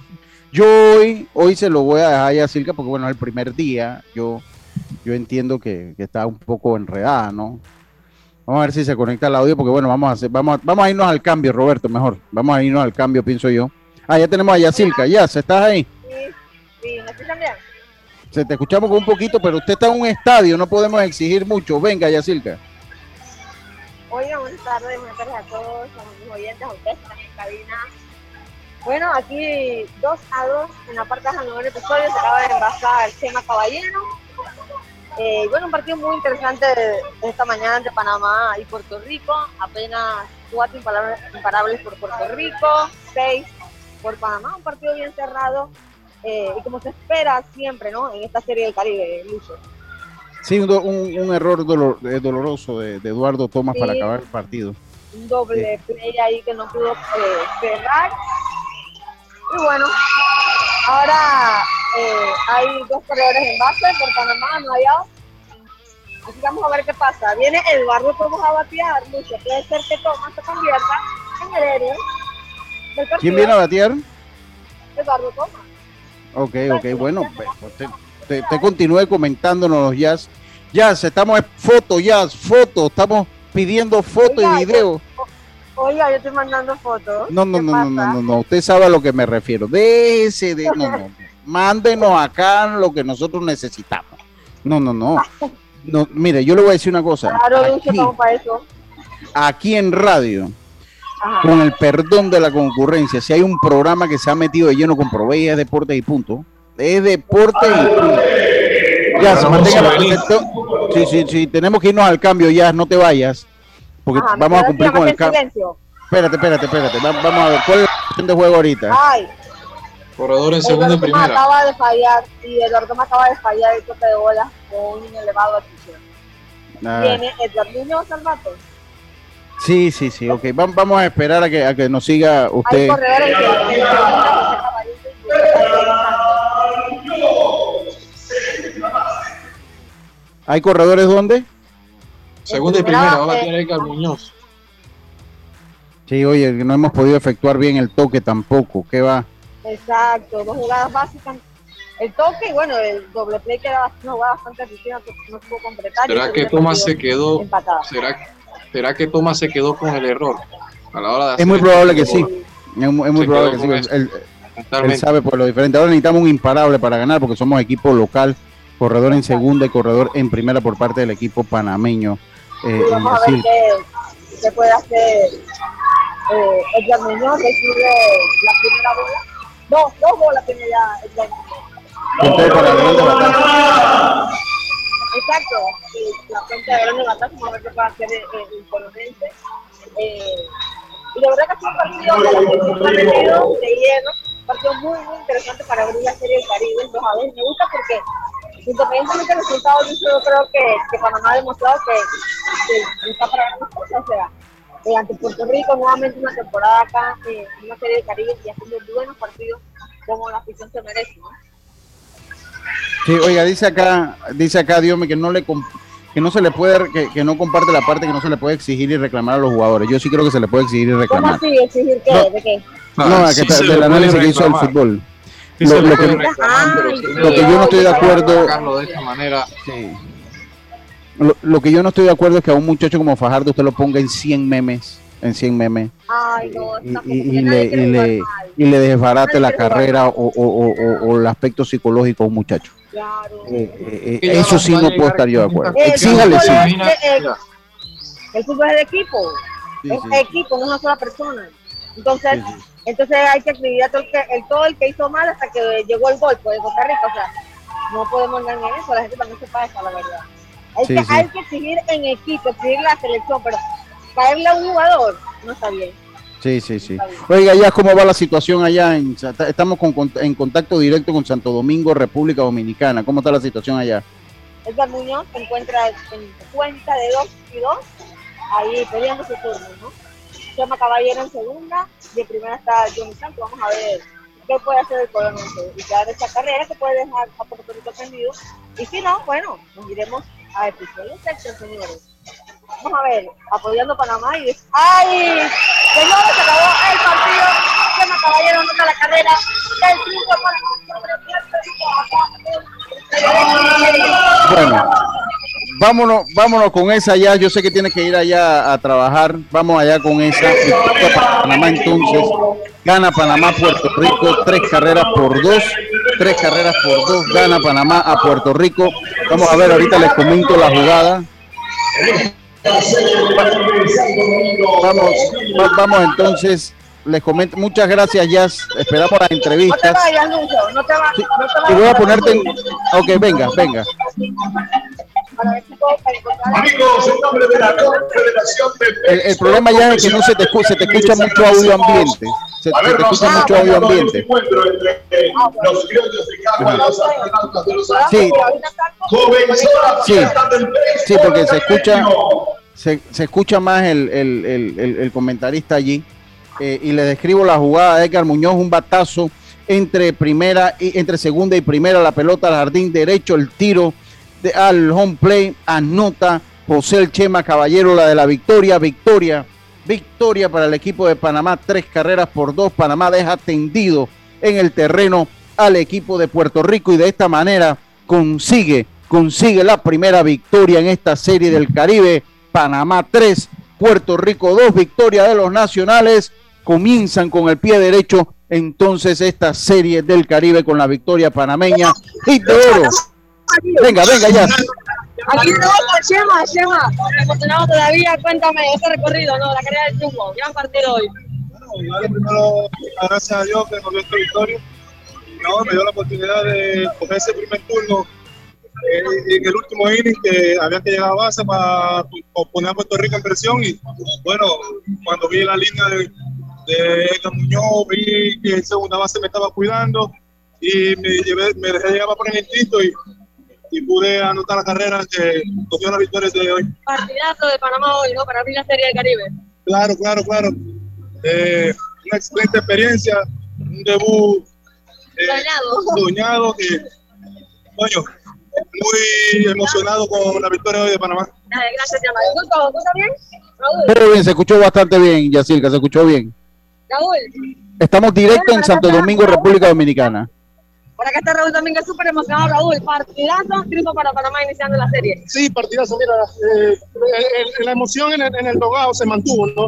Yo hoy, hoy se lo voy a dejar a Silka porque bueno, es el primer día. Yo, yo entiendo que, está un poco enredada, ¿no? Vamos a ver si se conecta el audio, porque bueno, vamos a hacer, vamos, vamos a irnos al cambio, Roberto, mejor. Vamos a irnos al cambio, pienso yo. Ah, ya tenemos a Yacilca, ya, ¿se estás ahí? Sí, sí, ¿me escuchan bien? Se te escuchamos con un poquito, pero usted está en un estadio, no podemos exigir mucho. Venga, Yacilca. Oiga, buenas tardes, buenas tardes a todos, a los oyentes, a ustedes están en cabina. Bueno, aquí 2 a 2 en la parte de el noveno episodio se acaba de envasar Chema Caballero. Eh, bueno, un partido muy interesante esta mañana entre Panamá y Puerto Rico. Apenas cuatro imparables, por Puerto Rico, seis por Panamá. Un partido bien cerrado eh, y como se espera siempre, ¿no? En esta serie del Caribe, Lucho. Sí, un, un, error dolor, eh, doloroso de, Eduardo Tomás para acabar el partido. Un doble play ahí que no pudo cerrar Y bueno, ahora eh, hay dos corredores en base por Panamá, no hay out. Así que vamos a ver qué pasa. Viene Eduardo Tomás a batear, mucho. Puede ser que Tomás se convierta en el héroe del partido. ¿Quién viene a batear? Eduardo Tomás. Ok, ok, bueno, pues, te, te, te continúe comentándonos los jazz. Jazz, estamos en foto, jazz, foto, estamos pidiendo foto Oiga, y video. Oiga, yo estoy mandando fotos. No, no, ¿Qué no, no, no, pasa? no, no, usted sabe a lo que me refiero. Déjese de, no, no, no. Mándenos acá lo que nosotros necesitamos. No, no, no. No, mire, yo le voy a decir una cosa. Claro, Aquí, para eso. aquí en radio. Con el perdón de la concurrencia, si hay un programa que se ha metido de lleno con Provey, es deporte y punto. Es deporte y punto. Ya, se mantenga. Sí, sí, sí, tenemos que irnos al cambio ya, no te vayas. Porque Ajá, vamos a cumplir con el cambio. silencio. Espérate, espérate, espérate. va- Vamos a ver, ¿cuál es la posición de juego ahorita? Ay, Corredor en segunda y primera. acaba de fallar y Eduardo me acaba de fallar el toque de bola con un elevado atención. Ah, Viene Edgar Muñoz al rato. Sí, sí, sí, ok. Va- Vamos a esperar a que, a que nos siga Hay usted. ¿Hay corredores dónde? Segunda y primera. Va a batear Edgar Muñoz. Sí, oye, que no hemos podido efectuar bien el toque tampoco. ¿Qué va? Exacto, dos jugadas básicas. El toque y bueno, el doble play que era una jugada bastante que no pudo completar. ¿Será que Thomas se quedó? empatado. ¿Será, ¿Será que Thomas se quedó con el error? A la hora de Es hacer muy el probable que sí. Es muy, es muy probable que sí. Él, sabe por lo diferente. Ahora necesitamos un imparable para ganar porque somos equipo local, corredor en segunda y corredor en primera por parte del equipo panameño. eh, en vamos a ver Brasil. qué, qué puede hacer eh, Edgar Muñoz, sube la primera bola. Dos, dos bolas tiene ya Edgar Muñoz. Exacto, la cuenta de grande batazo, vamos a ver qué puede hacer el, el, el colonense. Eh, y de verdad que ha sido un partido de la que de un partido muy, muy interesante para abrir la Serie del Caribe. Entonces, a ver, me gusta porque independientemente del resultado, yo creo que, que Panamá ha demostrado que, que está para ganar cosas, o sea, eh, ante Puerto Rico nuevamente una temporada acá eh, una serie del Caribe y haciendo buenos partidos como la afición se merece. Sí, oiga, dice acá, dice acá Diome que no le que no se le puede, que, que no comparte la parte que no se le puede exigir y reclamar a los jugadores. Yo sí creo que se le puede exigir y ¿Cómo reclamar. así? ¿Exigir qué? No. ¿De qué? Ah, No, sí que está- se le del análisis que hizo reclamar. fútbol. Sí Lo- que- reclamar, pero Ay, sí lo que yo no estoy de acuerdo- de esta manera. Sí. Lo, lo que yo no estoy de acuerdo es que a un muchacho como Fajardo usted lo ponga en 100 memes, en 100 memes, Ay, no, y, le, y, le, y le desbarate la carrera mal. o, o- o- o- o el aspecto psicológico a un muchacho. Claro. Eh, eh, eh, eso sí no puedo estar yo de acuerdo. Exíjale, el sí. El fútbol es de equipo, Sí, es sí. equipo, no es una sola persona. Entonces, Sí, sí. entonces hay que escribir a todo el que, el, todo el que hizo mal hasta que llegó el gol pues, de Costa Rica. O sea, no podemos engañar eso, la gente también se pasa, la verdad. Hay, Sí, que, sí. hay que exigir en equipo, exigir la selección, pero caerle a un jugador no está bien. Sí, sí, sí. Oiga, ya cómo va la situación allá. En, estamos con, en contacto directo con Santo Domingo, República Dominicana. ¿Cómo está la situación allá? Edgar Muñoz se encuentra en cuenta de 2 y 2, ahí peleando su turno, ¿no? Chema Caballero en segunda y en primera está Johnny Santos. Vamos a ver qué puede hacer el colonense y dar esta carrera que puede dejar a Puerto Rico tendido. Y si no, bueno, nos iremos a episodios extras, señores. Vamos a ver, apoyando a Panamá y. ¡Ay! Señores, se acabó el partido. Chema Caballero anota la carrera. El triunfo para Bueno, vámonos, vámonos con esa ya. Yo sé que tiene que ir allá a trabajar. Vamos allá con esa. Panamá entonces. Gana Panamá Puerto Rico. Tres carreras por dos. Tres carreras por dos. Gana Panamá a Puerto Rico. Vamos a ver, ahorita les comento la jugada. Vamos, va- vamos entonces. Les comento. Muchas gracias, Jazz. Esperamos las No te entrevistas. vayas, Lucho. No te, va, no te vayas. Y voy a ponerte en... Ok, venga, venga. Para ver si puedo encontrar- Amigos, en nombre de la Confederación de El, el problema ya es que no se te, escu- se te escucha mucho audio ambiente. Se, se te escucha mucho audio ambiente. encuentro entre los criollos de Cagua y los astronautas de los Sí, Sí. porque se escucha. Se, escucha más el- el- el comentarista allí. Eh, y le describo la jugada de Edgar Muñoz, un batazo entre primera y entre segunda y primera, la pelota al jardín derecho, el tiro de, al home play, anota José el Chema Caballero, la de la victoria, victoria, victoria para el equipo de Panamá, tres carreras por dos, Panamá deja tendido en el terreno al equipo de Puerto Rico y de esta manera consigue, consigue la primera victoria en esta serie del Caribe, Panamá 3, Puerto Rico 2, victoria de los nacionales, comienzan con el pie derecho entonces esta serie del Caribe con la victoria panameña y de oro. Venga, venga ya. Aquí estamos con Chema, Chema. Emocionado todavía, cuéntame ese recorrido, ¿no? La carrera del triunfo. Gran partido hoy. Bueno, primero, gracias a Dios que nos dio esta victoria. No, me dio la oportunidad de coger ese primer turno eh, en el último inning que había que llegar a base para poner a Puerto Rico en presión. Y bueno, cuando vi la línea de, de Edgar Muñoz, vi que en segunda base me estaba cuidando y me, llevé, me dejé llevar por el instinto y y pude anotar la carrera que cogió la victoria de hoy. Partidazo de Panamá hoy, ¿no? Para abrir la Serie del Caribe. Claro, claro, claro. Eh, una excelente experiencia, un debut eh, soñado. soñado que, coño, muy emocionado con la victoria hoy de Panamá. Dale, gracias, Yamal. ¿Tú bien? Raúl. Pero bien, se escuchó bastante bien, Yacirca, se escuchó bien. Raúl. Estamos directo en Santo Domingo, República Dominicana. Por acá está Raúl es súper emocionado, Raúl. Partidazo, triunfo para Panamá iniciando la serie. Sí, partidazo, mira, eh, el- la emoción en el, en el dogado se mantuvo, ¿no?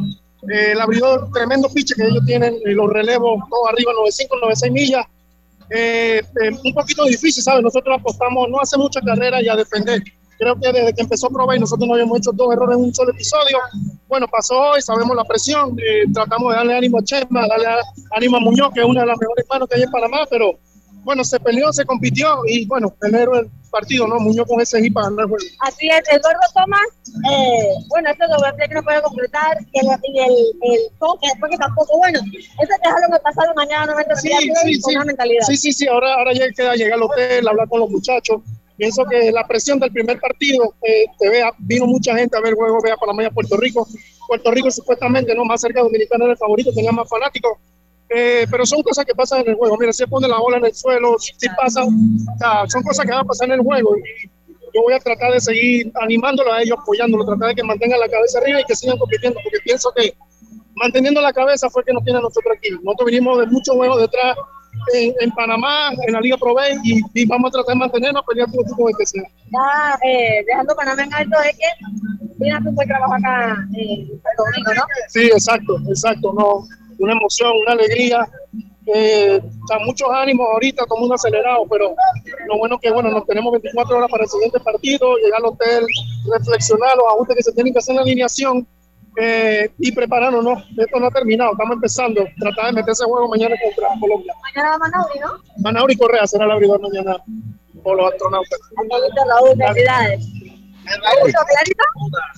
Eh, el abridor, tremendo piche que ellos tienen, eh, los relevos, todo arriba, 95, 96 millas. Eh, eh, un poquito difícil, ¿sabes? Nosotros apostamos no hace mucha carrera y a defender. Creo que desde que empezó Provey nosotros no habíamos hecho dos errores en un solo episodio. Bueno, pasó hoy, sabemos la presión, eh, tratamos de darle ánimo a Chema, darle a- ánimo a Muñoz, que es una de las mejores manos que hay en Panamá, pero bueno, se peleó, se compitió y bueno, el héroe partido, ¿no? Muñoz con ese hit para ganar el juego. Así es, Eduardo Tomás, eh, bueno, este doble play que no puede completar, y el, y el, el toque, después que tampoco, bueno, ese dejarlo en el pasado mañana, no me Sí, sí, sí. mentalidad. Sí, sí, sí, ahora, ahora ya queda llegar al hotel, hablar con los muchachos. Pienso que la presión del primer partido, eh, te vea, vino mucha gente a ver el juego, vea Panamá y a Puerto Rico. Puerto Rico supuestamente no más cerca de Dominicana era el favorito, tenía más fanáticos. Eh, pero son cosas que pasan en el juego. Mira, si pone la bola en el suelo, si pasa, o sea, son cosas que van a pasar en el juego. Y yo voy a tratar de seguir animándolo a ellos, apoyándolo, tratar de que mantengan la cabeza arriba y que sigan compitiendo, porque pienso que manteniendo la cabeza fue que nos tiene a nosotros aquí. Nosotros vinimos de muchos juegos detrás en, en Panamá, en la Liga Pro B, y, y vamos a tratar de mantenernos pelear todo tipo de que sea. Ya eh, dejando Panamá en alto de que tienes un buen trabajo acá en Santo Domingo, ¿no? Sí, exacto, exacto, no, una emoción, una alegría, eh, sea, muchos ánimos ahorita, como un acelerado, pero lo bueno que, bueno, nos tenemos 24 horas para el siguiente partido, llegar al hotel, reflexionar los ajustes que se tienen que hacer en la alineación eh, y prepararnos, ¿no? Esto no ha terminado, estamos empezando, tratar de meter ese juego mañana contra Colombia. Mañana Manauri, ¿no? Manauri Correa será el abridor mañana por los astronautas. Antonito Raúl, felicidades.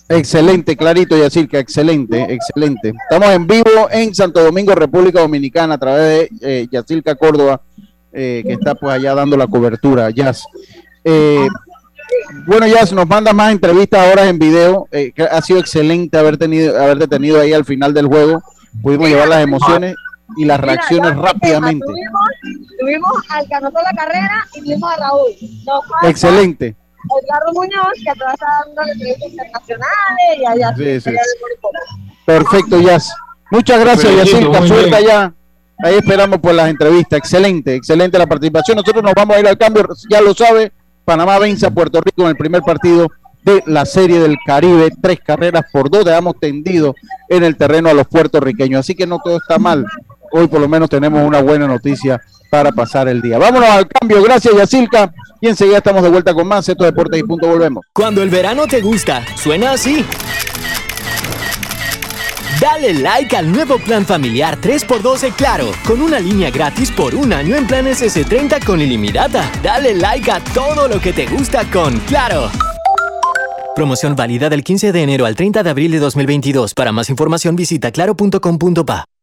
Excelente, clarito, Yacirca, excelente, excelente. Estamos en vivo en Santo Domingo, República Dominicana, a través de eh, Yacirca Córdoba, eh, que está pues allá dando la cobertura, Jazz. Eh, bueno, Jazz, nos manda más entrevistas ahora en video. eh, que ha sido excelente haber tenido, haberte tenido ahí al final del juego. Pudimos llevar las emociones y las reacciones rápidamente. Tuvimos, tuvimos al que anotó la carrera y tuvimos a Raúl. Excelente. Edgardo Muñoz, que atrás está dando entrevistas internacionales y allá. Sí, sí. Perfecto, Jazz. Muchas gracias, muy Suerte allá. Ahí esperamos por las entrevistas. Excelente, excelente la participación. Nosotros nos vamos a ir al cambio, ya lo sabe. Panamá vence a Puerto Rico en el primer partido de la Serie del Caribe. Tres carreras por dos. Dejamos tendido en el terreno a los puertorriqueños. Así que no todo está mal. Hoy por lo menos tenemos una buena noticia para pasar el día. Vámonos al cambio. Gracias, Yacirca. Y enseguida estamos de vuelta con más. Esto es Deportes y Punto. Volvemos. Cuando el verano te gusta, suena así. Dale like al nuevo plan familiar 3x2 de Claro, con una línea gratis por un año en planes S30 con ilimitada. Dale like a todo lo que te gusta con Claro. Promoción válida del 15 de enero al 30 de abril de 2022. Para más información visita claro.com.pa.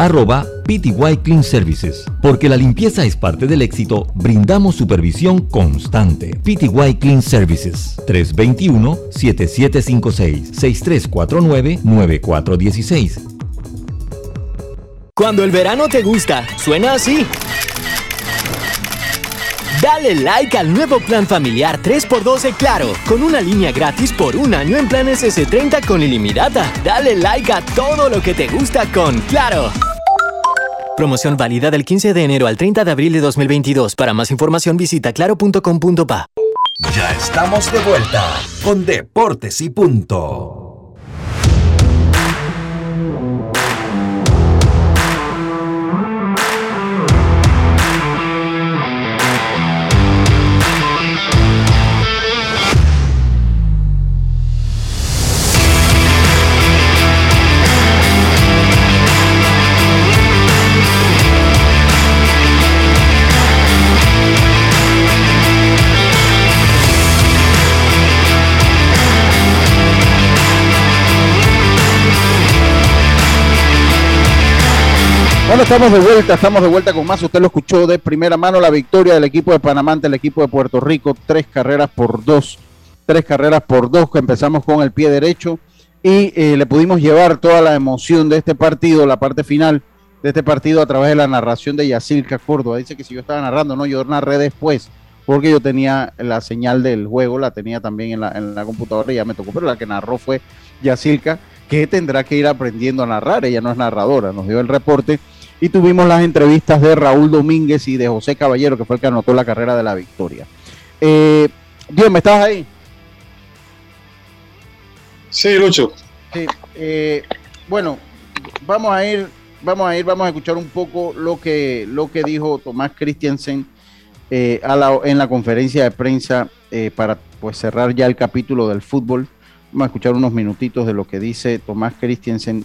arroba PTY Clean Services. Porque la limpieza es parte del éxito, brindamos supervisión constante. PTY Clean Services 321-7756-6349-9416. Cuando el verano te gusta, suena así. Dale like al nuevo plan familiar 3x12 Claro, con una línea gratis por un año en planes S30 con ilimitada. Dale like a todo lo que te gusta con Claro. Promoción válida del 15 de enero al 30 de abril de 2022. Para más información visita claro.com.pa. Ya estamos de vuelta con Deportes y Punto. Bueno, estamos de vuelta, estamos de vuelta con más. Usted lo escuchó de primera mano la victoria del equipo de Panamá ante el equipo de Puerto Rico, tres carreras por dos, tres carreras por dos, empezamos con el pie derecho. Y eh, le pudimos llevar toda la emoción de este partido, la parte final de este partido a través de la narración de Yacilca Córdoba. Dice que si yo estaba narrando, no, yo narré después, porque yo tenía la señal del juego, la tenía también en la, computadora y ya me tocó, pero la que narró fue Yacilca, que tendrá que ir aprendiendo a narrar, ella no es narradora, nos dio el reporte y tuvimos las entrevistas de Raúl Domínguez y de José Caballero, que fue el que anotó la carrera de la victoria. Eh, Dios, ¿me estás ahí? Sí, Lucho. Sí, eh, bueno, vamos a ir, vamos a ir, vamos a escuchar un poco lo que, lo que dijo Tomás Christiansen eh, a la, en la conferencia de prensa eh, para pues cerrar ya el capítulo del fútbol. Vamos a escuchar unos minutitos de lo que dice Tomás Christiansen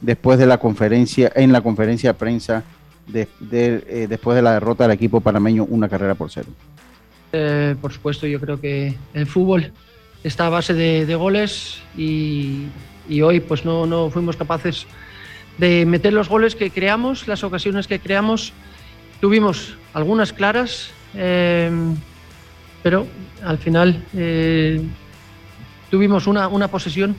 después de la conferencia, en la conferencia de prensa eh, después de la derrota del equipo panameño, una carrera por cero. Eh, por supuesto, yo creo que el fútbol está a base de, goles y, hoy pues no, no fuimos capaces de meter los goles que creamos, las ocasiones que creamos. Tuvimos algunas claras, eh, pero al final tuvimos una, una posesión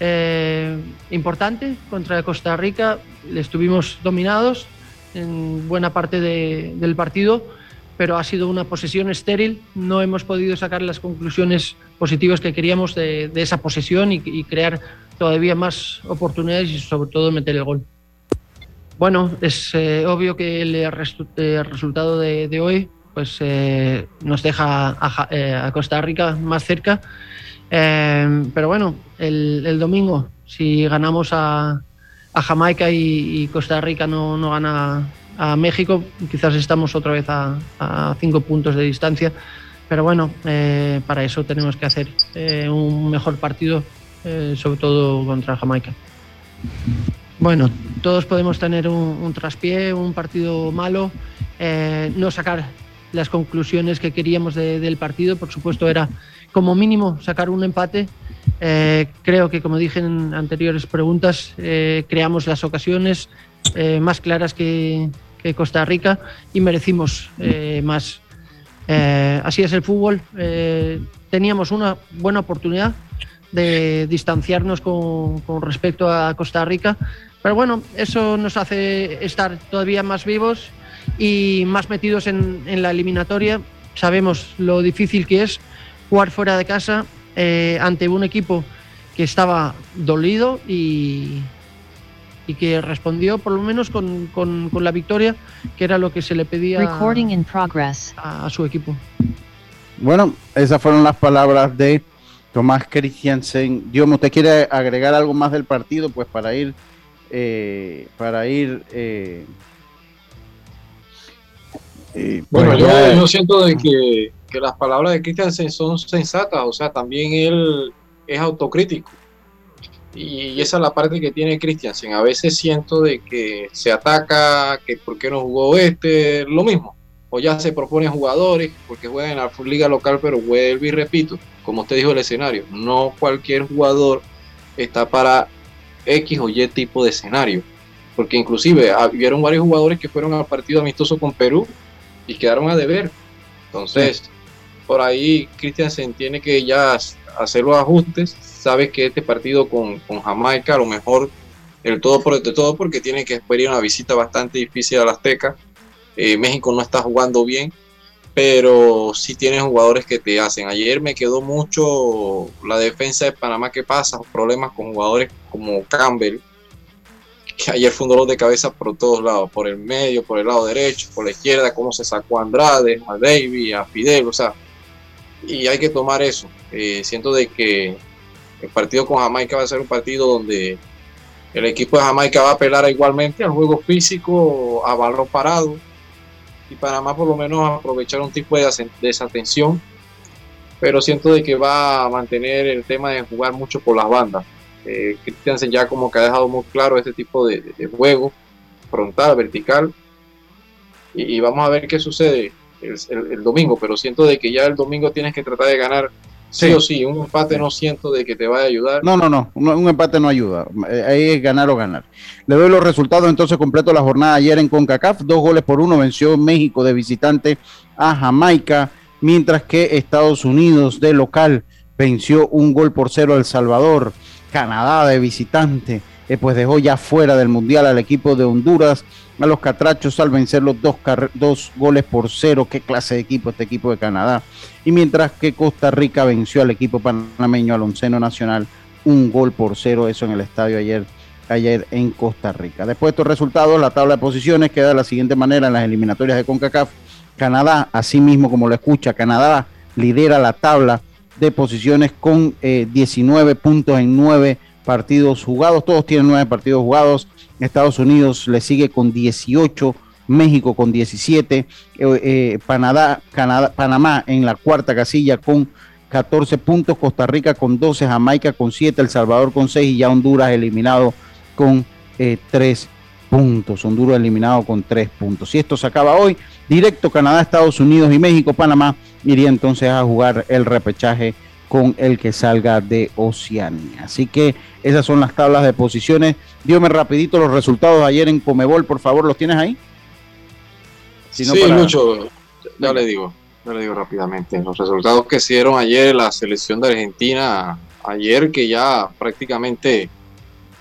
eh, importante contra Costa Rica. Estuvimos dominados en buena parte de, del partido, pero ha sido una posesión estéril. No hemos podido sacar las conclusiones positivas que queríamos de, de esa posesión y, y, crear todavía más oportunidades y sobre todo meter el gol. Bueno, es eh, obvio que el, el resultado de, de, hoy pues, eh, nos deja a, eh, a Costa Rica más cerca. Eh, pero bueno, el, el, domingo, si ganamos a, a Jamaica y, y, Costa Rica no, no gana a México, quizás estamos otra vez a, a cinco puntos de distancia. Pero bueno, eh, para eso tenemos que hacer eh, un mejor partido, eh, sobre todo contra Jamaica. Bueno, todos podemos tener un, un traspié, un partido malo, eh, no sacar las conclusiones que queríamos de, del partido, por supuesto era como mínimo sacar un empate. Eh, creo que, como dije en anteriores preguntas, eh, creamos las ocasiones eh, más claras que, que, Costa Rica y merecimos eh, más. Eh, así es el fútbol. teníamos una buena oportunidad de distanciarnos con, con, respecto a Costa Rica, pero bueno, eso nos hace estar todavía más vivos y más metidos en, en la eliminatoria. Sabemos lo difícil que es jugar fuera de casa eh, ante un equipo que estaba dolido y, y que respondió por lo menos con, con, con, la victoria, que era lo que se le pedía a, a, su equipo. Bueno, esas fueron las palabras de Tomás Christiansen. Dios, ¿usted quiere agregar algo más del partido? Pues para ir, eh, para ir. Eh, eh, bueno, yo, siento de que, que, las palabras de Christiansen son sensatas, o sea, también él es autocrítico. Y esa es la parte que tiene Christiansen. A veces siento de que se ataca, que por qué no jugó este, lo mismo. O ya se proponen jugadores porque juegan en la liga local, pero vuelvo y repito, como usted dijo el escenario, no cualquier jugador está para X o Y tipo de escenario. Porque inclusive hubieron varios jugadores que fueron al partido amistoso con Perú y quedaron a deber. Entonces, por ahí Christiansen tiene que ya hacer los ajustes. Sabe que este partido con, Jamaica, a lo mejor el todo por el todo, porque tiene que esperar una visita bastante difícil a la Azteca. Eh, México no está jugando bien, pero sí tiene jugadores que te hacen. Ayer me quedó mucho la defensa de Panamá que pasa, problemas con jugadores como Campbell, que ayer fue un dolor de cabeza por todos lados, por el medio, por el lado derecho, por la izquierda, cómo se sacó a Andrade, a Davy, a Fidel, o sea, y hay que tomar eso. Eh, siento de que el partido con Jamaica va a ser un partido donde el equipo de Jamaica va a apelar igualmente al juego físico, a balón parado, y Panamá por lo menos aprovechar un tipo de desatención, pero siento de que va a mantener el tema de jugar mucho por las bandas. Eh, Christiansen ya como que ha dejado muy claro este tipo de, juego, frontal, vertical, y, vamos a ver qué sucede el, domingo, pero siento de que ya el domingo tienes que tratar de ganar sí, o sí, un empate no siento de que te vaya a ayudar. No, no, no, un, empate no ayuda, eh, ahí es ganar o ganar. Le doy los resultados entonces completo la jornada ayer en CONCACAF, dos goles por uno venció México de visitante a Jamaica, mientras que Estados Unidos de local venció un gol por cero a El Salvador. Canadá de visitante, eh, pues dejó ya fuera del Mundial al equipo de Honduras, a los Catrachos al vencer los dos, dos goles por cero. Qué clase de equipo este equipo de Canadá. Y mientras que Costa Rica venció al equipo panameño al onceno nacional, un gol por cero, eso en el estadio ayer, ayer en Costa Rica. Después de estos resultados, la tabla de posiciones queda de la siguiente manera en las eliminatorias de CONCACAF. Canadá, así mismo como lo escucha, Canadá lidera la tabla de posiciones con 19 eh, puntos en 9 partidos jugados. Todos tienen 9 partidos jugados. Estados Unidos le sigue con 18, México con 17, eh, eh, Canadá, Panamá en la cuarta casilla con 14 puntos, Costa Rica con 12, Jamaica con 7, El Salvador con 6 y ya Honduras eliminado con 3 puntos. Honduras eliminado con 3 puntos. Si esto se acaba hoy, directo Canadá, Estados Unidos y México, Panamá iría entonces a jugar el repechaje con el que salga de Oceanía. Así que esas son las tablas de posiciones. Dígame rapidito los resultados ayer en Comebol, por favor, ¿los tienes ahí? sí, mucho, ya le digo, ya le digo rápidamente. Los resultados que hicieron ayer la selección de Argentina, ayer que ya prácticamente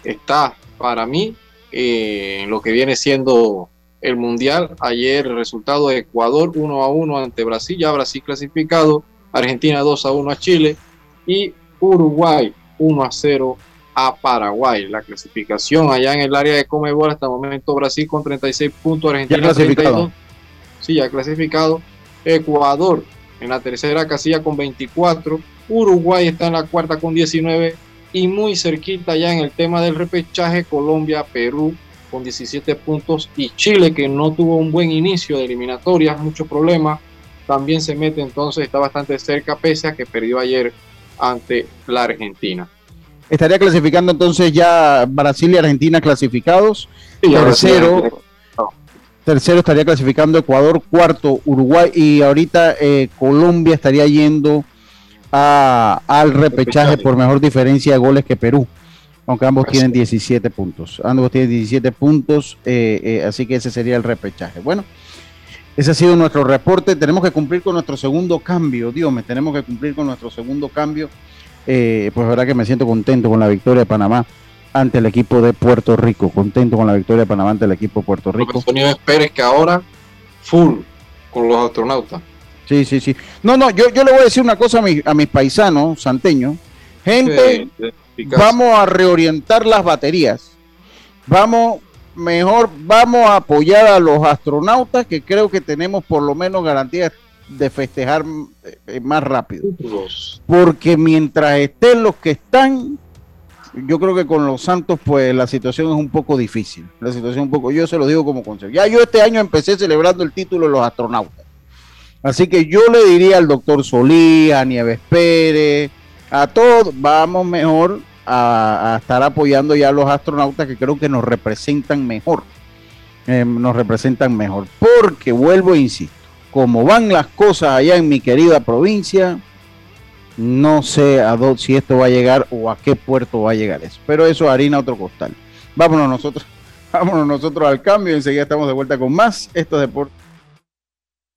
está para mí eh, lo que viene siendo el Mundial. Ayer el resultado de Ecuador 1 a 1 ante Brasil, ya Brasil clasificado, Argentina 2 a 1 a Chile y Uruguay 1 a 0 a Paraguay. La clasificación allá en el área de Comebol hasta el momento Brasil con 36 puntos, Argentina 32. Sí, ya clasificado. Ecuador en la tercera casilla con 24. Uruguay está en la cuarta con 19 y muy cerquita ya en el tema del repechaje Colombia, Perú con 17 puntos y Chile que no tuvo un buen inicio de eliminatorias, muchos problemas, también se mete entonces, está bastante cerca pese a que perdió ayer ante la Argentina. Estaría clasificando entonces ya Brasil y Argentina clasificados. tercero, tercero estaría clasificando Ecuador, cuarto Uruguay y ahorita eh, Colombia estaría yendo al repechaje por mejor diferencia de goles que Perú aunque ambos tienen 17 puntos. Ambos tienen 17 puntos, eh, eh, así que ese sería el repechaje. Bueno, ese ha sido nuestro reporte. Tenemos que cumplir con nuestro segundo cambio, Dios me tenemos que cumplir con nuestro segundo cambio. Eh, pues verdad que me siento contento con la victoria de Panamá ante el equipo de Puerto Rico. Contento con la victoria de Panamá ante el equipo de Puerto Rico. Antonio Pérez que ahora full con los astronautas. Sí, sí, sí. No, no, yo, yo le voy a decir una cosa a, mi, a mis paisanos santeños. Gente, vamos a reorientar las baterías. Vamos, mejor vamos a apoyar a los astronautas, que creo que tenemos por lo menos garantías de festejar eh, más rápido. Porque mientras estén los que están, yo creo que con los Santos, pues la situación es un poco difícil. La situación un poco, yo se lo digo como consejo. Ya yo este año empecé celebrando el título de los astronautas. Así que yo le diría al doctor Solí, a Nieves Pérez, a todos, vamos mejor a, estar apoyando ya a los astronautas que creo que nos representan mejor. Eh, nos representan mejor. Porque vuelvo e insisto, como van las cosas allá en mi querida provincia, no sé si esto va a llegar o a qué puerto va a llegar eso. Pero eso harina otro costal. Vámonos nosotros, vámonos nosotros al cambio enseguida estamos de vuelta con más estos deportes.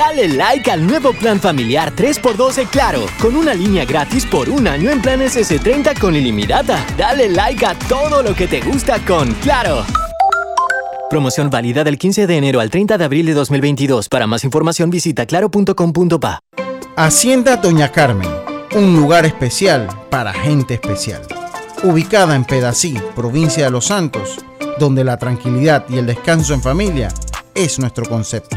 Dale like al nuevo plan familiar 3x12 Claro, con una línea gratis por un año en planes S30 con ilimitada. Dale like a todo lo que te gusta con Claro. Promoción válida del 15 de enero al 30 de abril de 2022. Para más información visita claro.com.pa. Hacienda Doña Carmen, un lugar especial para gente especial. Ubicada en Pedací, provincia de Los Santos, donde la tranquilidad y el descanso en familia es nuestro concepto.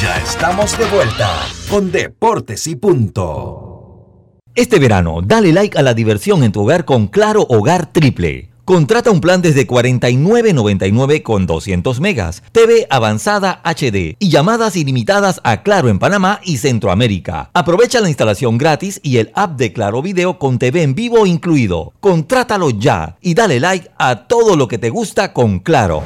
Ya estamos de vuelta con Deportes y Punto. Este verano, dale like a la diversión en tu hogar con Claro Hogar Triple. Contrata un plan desde 49.99 con 200 megas, TV avanzada HD y llamadas ilimitadas a Claro en Panamá y Centroamérica. Aprovecha la instalación gratis y el app de Claro Video con TV en vivo incluido. Contrátalo ya y dale like a todo lo que te gusta con Claro.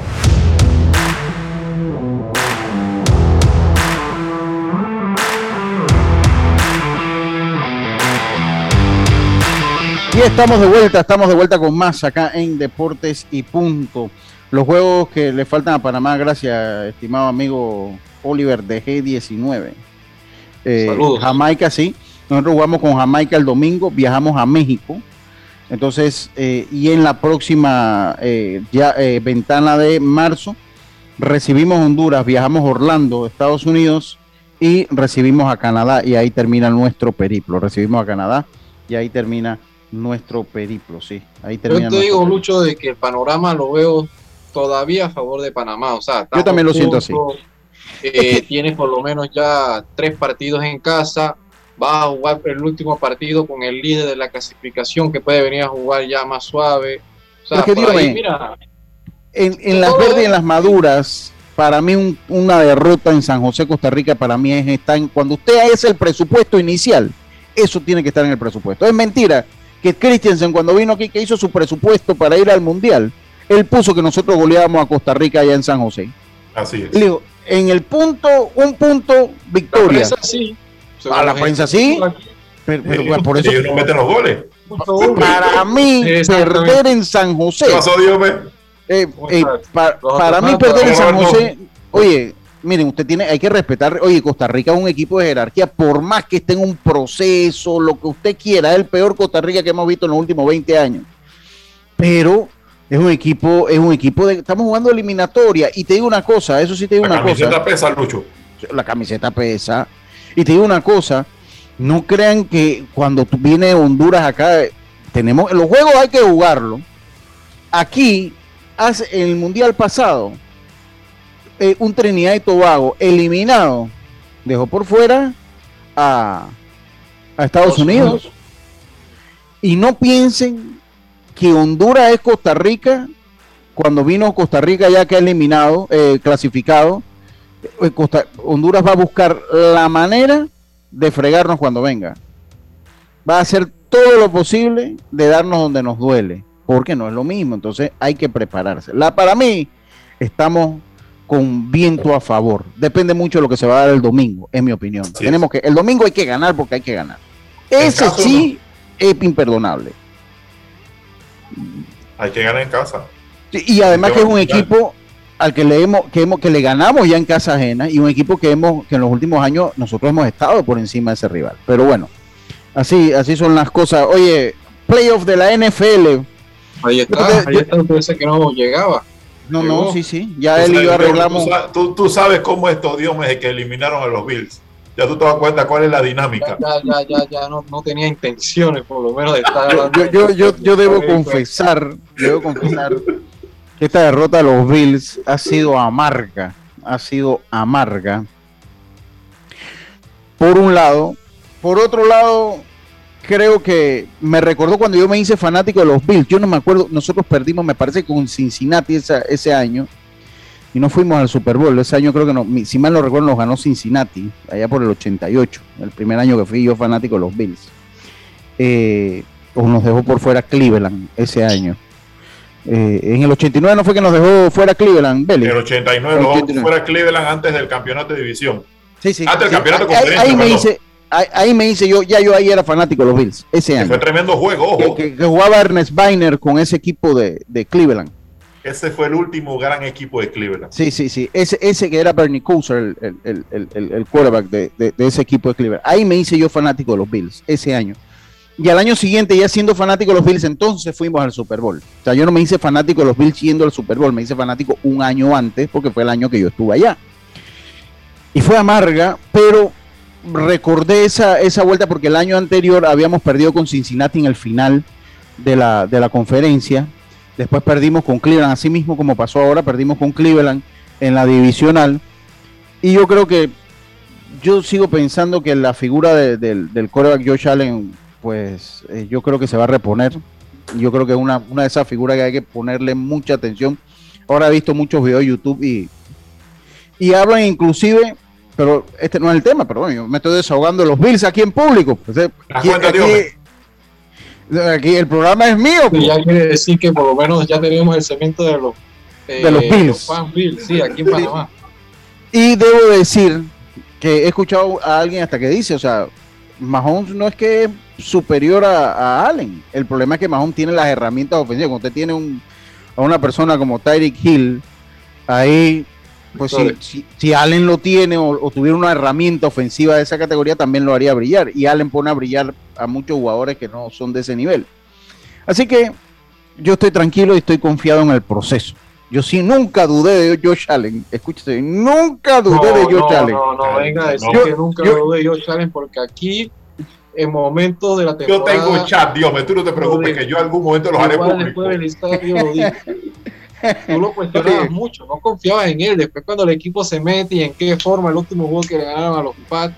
Y estamos de vuelta, estamos de vuelta con más acá en Deportes y Punto. Los juegos que le faltan a Panamá, gracias, estimado amigo Oliver de G19. Eh, Saludos. Jamaica, sí. Nosotros jugamos con Jamaica el domingo, viajamos a México. Entonces, eh, y en la próxima eh, ya, eh, ventana de marzo, recibimos Honduras, viajamos a Orlando, Estados Unidos, y recibimos a Canadá, y ahí termina nuestro periplo. Recibimos a Canadá, y ahí termina nuestro periplo, sí. Ahí termina Yo te digo, periplo. Lucho, de que el panorama lo veo todavía a favor de Panamá. O sea, estamos también lo siento así. eh, Tienes por lo menos ya tres partidos en casa. Vas a jugar el último partido con el líder de la clasificación que puede venir a jugar ya más suave. O sea, ahí, dígame, mira, En, en las verdes y en las maduras, para mí un- una derrota en San José, Costa Rica, para mí es estar en- cuando usted es el presupuesto inicial, eso tiene que estar en el presupuesto. Es mentira que Christensen cuando vino aquí, que hizo su presupuesto para ir al Mundial, él puso que nosotros goleábamos a Costa Rica allá en San José. Así es. Le digo, en el punto, un punto, victoria. prensa sí. A la prensa sí. Pero, pero, Ellos- por eso, ellos no meten los goles. para mí, perder en San José. ¿Qué pasó, Dios Eh, eh, para mí perder en San. José, oye, miren, usted tiene, hay que respetar, oye, Costa Rica es un equipo de jerarquía, por más que esté en un proceso, lo que usted quiera, es el peor Costa Rica que hemos visto en los últimos 20 años. Pero es un equipo, es un equipo de, estamos jugando eliminatoria, y te digo una cosa, eso sí te digo La una camiseta cosa. pesa, Lucho. La camiseta pesa. Y te digo una cosa, no crean que cuando tú- viene Honduras acá, tenemos, los juegos hay que jugarlo. Aquí, hace, en el Mundial pasado, eh, un Trinidad y Tobago eliminado, dejó por fuera a, a Estados Unidos. Y no piensen que Honduras es Costa Rica, cuando vino Costa Rica ya que ha eliminado, eh, clasificado, eh, Costa- Honduras va a buscar la manera de fregarnos cuando venga. Va a hacer todo lo posible de darnos donde nos duele, porque no es lo mismo. Entonces hay que prepararse. La, para mí, estamos con viento a favor. Depende mucho de lo que se va a dar el domingo, en mi opinión. Tenemos que, el domingo hay que ganar porque hay que ganar. Ese sí es imperdonable. Hay que ganar en casa. y además que es un equipo al que le hemos, que hemos, que le ganamos ya en casa ajena y un equipo que hemos, que en los últimos años nosotros hemos estado por encima de ese rival. Pero bueno, así, así son las cosas. Oye, playoff de la NFL. Ahí está, ahí está, usted que no llegaba. No, no, sí, sí. Ya él y yo arreglamos. Tú, tú, sabes cómo estos dioses que eliminaron a los Bills. Ya tú te das cuenta cuál es la dinámica. Ya, ya, ya, ya, no, no tenía intenciones, por lo menos, de estar Yo, yo, yo, yo debo confesar, debo confesar que esta derrota de los Bills ha sido amarga. Ha sido amarga. Por un lado. Por otro lado, creo que me recordó cuando yo me hice fanático de los Bills. Yo no me acuerdo, nosotros perdimos, me parece, con Cincinnati ese año. Y no fuimos al Super Bowl. Ese año creo que no, si mal no recuerdo, nos ganó Cincinnati, allá por el 88, el primer año que fui yo fanático de los Bills. Eh, o nos dejó por fuera Cleveland ese año. Eh, en el 89 no fue que nos dejó fuera Cleveland, En el 89 nos fuera Cleveland antes del campeonato de división. Sí, sí. Antes del campeonato de conferencia. Ahí me dice, ahí, me dice yo, ya yo ahí era fanático de los Bills ese año. Fue tremendo juego, ojo. Que, jugaba Ernest Biner con ese equipo de, Cleveland. Ese fue el último gran equipo de Cleveland. Sí, sí, sí. Ese, ese que era Bernie Kosar, el, el, quarterback de, ese equipo de Cleveland. Ahí me hice yo fanático de los Bills ese año. Y al año siguiente, ya siendo fanático de los Bills, entonces fuimos al Super Bowl. O sea, yo no me hice fanático de los Bills yendo al Super Bowl, me hice fanático un año antes, porque fue el año que yo estuve allá. Y fue amarga, pero recordé esa, esa vuelta porque el año anterior habíamos perdido con Cincinnati en el final de la, de la conferencia. Después perdimos con Cleveland, así mismo como pasó ahora, perdimos con Cleveland en la divisional. Y yo creo que yo sigo pensando que la figura del, quarterback Josh Allen, pues eh, yo creo que se va a reponer. Yo creo que es una, una de esas figuras que hay que ponerle mucha atención. Ahora he visto muchos videos de YouTube y, y hablan inclusive pero este no es el tema, pero bueno, yo me estoy desahogando los Bills aquí en público. Pues, aquí, aquí, el programa es mío. Y ya quiere decir que por lo menos ya tenemos el cemento de los, de los eh, Bills. sí, aquí en Panamá. Y debo decir que he escuchado a alguien hasta que dice, o sea, Mahomes no es que es superior a, Allen. El problema es que Mahomes tiene las herramientas ofensivas. Cuando usted tiene un, a una persona como Tyreek Hill ahí pues si, si, Allen lo tiene o, tuviera una herramienta ofensiva de esa categoría, también lo haría brillar. Y Allen pone a brillar a muchos jugadores que no son de ese nivel. Así que yo estoy tranquilo y estoy confiado en el proceso. Yo sí nunca dudé de Josh Allen. Escúchate, nunca dudé de Josh Allen. No, no, venga a decir que nunca dudé de Josh Allen porque aquí en momentos de la temporada. Yo tengo chat, Dios tú no te preocupes, que yo en algún momento los haré público. tú lo cuestionabas mucho, no confiabas en él. Después, cuando el equipo se mete y en qué forma el último juego que le ganaron a los Pats,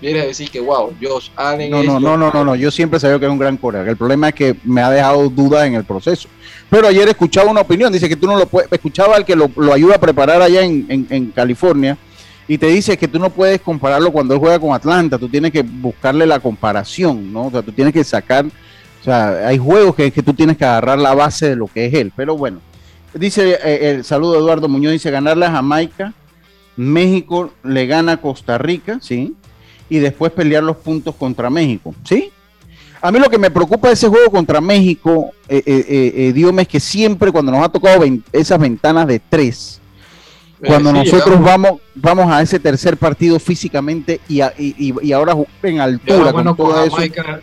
viene a decir que, wow, Josh Allen. No, no, no, no, no, no, yo siempre sabía que era un gran coreback. El problema es que me ha dejado dudas en el proceso. Pero ayer escuchaba una opinión, dice que tú no lo puedes, escuchaba al que lo, ayuda a preparar allá en, en California y te dice que tú no puedes compararlo cuando él juega con Atlanta, tú tienes que buscarle la comparación, ¿no? O sea, tú tienes que sacar, o sea, hay juegos que, que tú tienes que agarrar la base de lo que es él, pero bueno, Dice eh, el saludo Eduardo Muñoz, dice ganarle a Jamaica, México le gana a Costa Rica, ¿sí? Y después pelear los puntos contra México, ¿sí? A mí lo que me preocupa de ese juego contra México, eh, eh, eh es que siempre cuando nos ha tocado esas ventanas de tres, cuando nosotros vamos vamos a ese tercer partido físicamente y, y, ahora en altura con todo eso.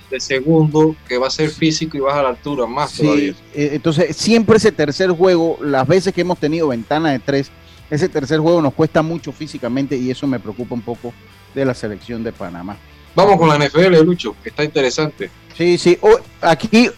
de segundo que va a ser físico y vas a la altura más sí, eh, entonces siempre ese tercer juego las veces que hemos tenido ventana de tres ese tercer juego nos cuesta mucho físicamente y eso me preocupa un poco de la selección de Panamá. Vamos con la NFL Lucho que está interesante. Sí sí aquí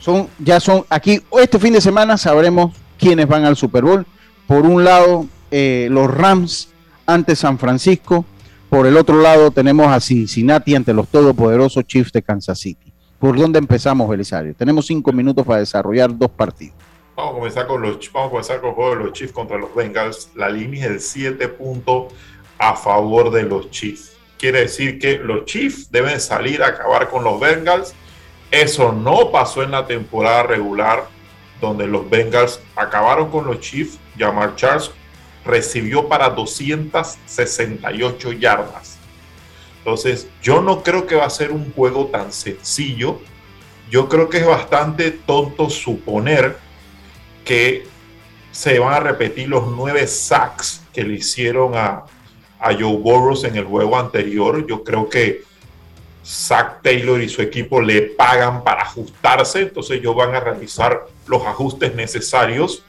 son ya son aquí este fin de semana sabremos quiénes van al Super Bowl por un lado eh, los Rams ante San Francisco. Por el otro lado tenemos a Cincinnati ante los todopoderosos Chiefs de Kansas City. ¿Por dónde empezamos, Belisario? Tenemos cinco minutos para desarrollar dos partidos. Vamos a comenzar con los vamos a comenzar con el juego de los Chiefs contra los Bengals. La línea es de 7 puntos a favor de los Chiefs. Quiere decir que los Chiefs deben salir a acabar con los Bengals. Eso no pasó en la temporada regular, donde los Bengals acabaron con los Chiefs. Jamar Charles recibió para 268 yardas. Entonces, yo no creo que va a ser un juego tan sencillo. Yo creo que es bastante tonto suponer que se van a repetir los nueve sacks que le hicieron a, a Joe Burrows en el juego anterior. Yo creo que Zach Taylor y su equipo le pagan para ajustarse, entonces ellos van a realizar los ajustes necesarios.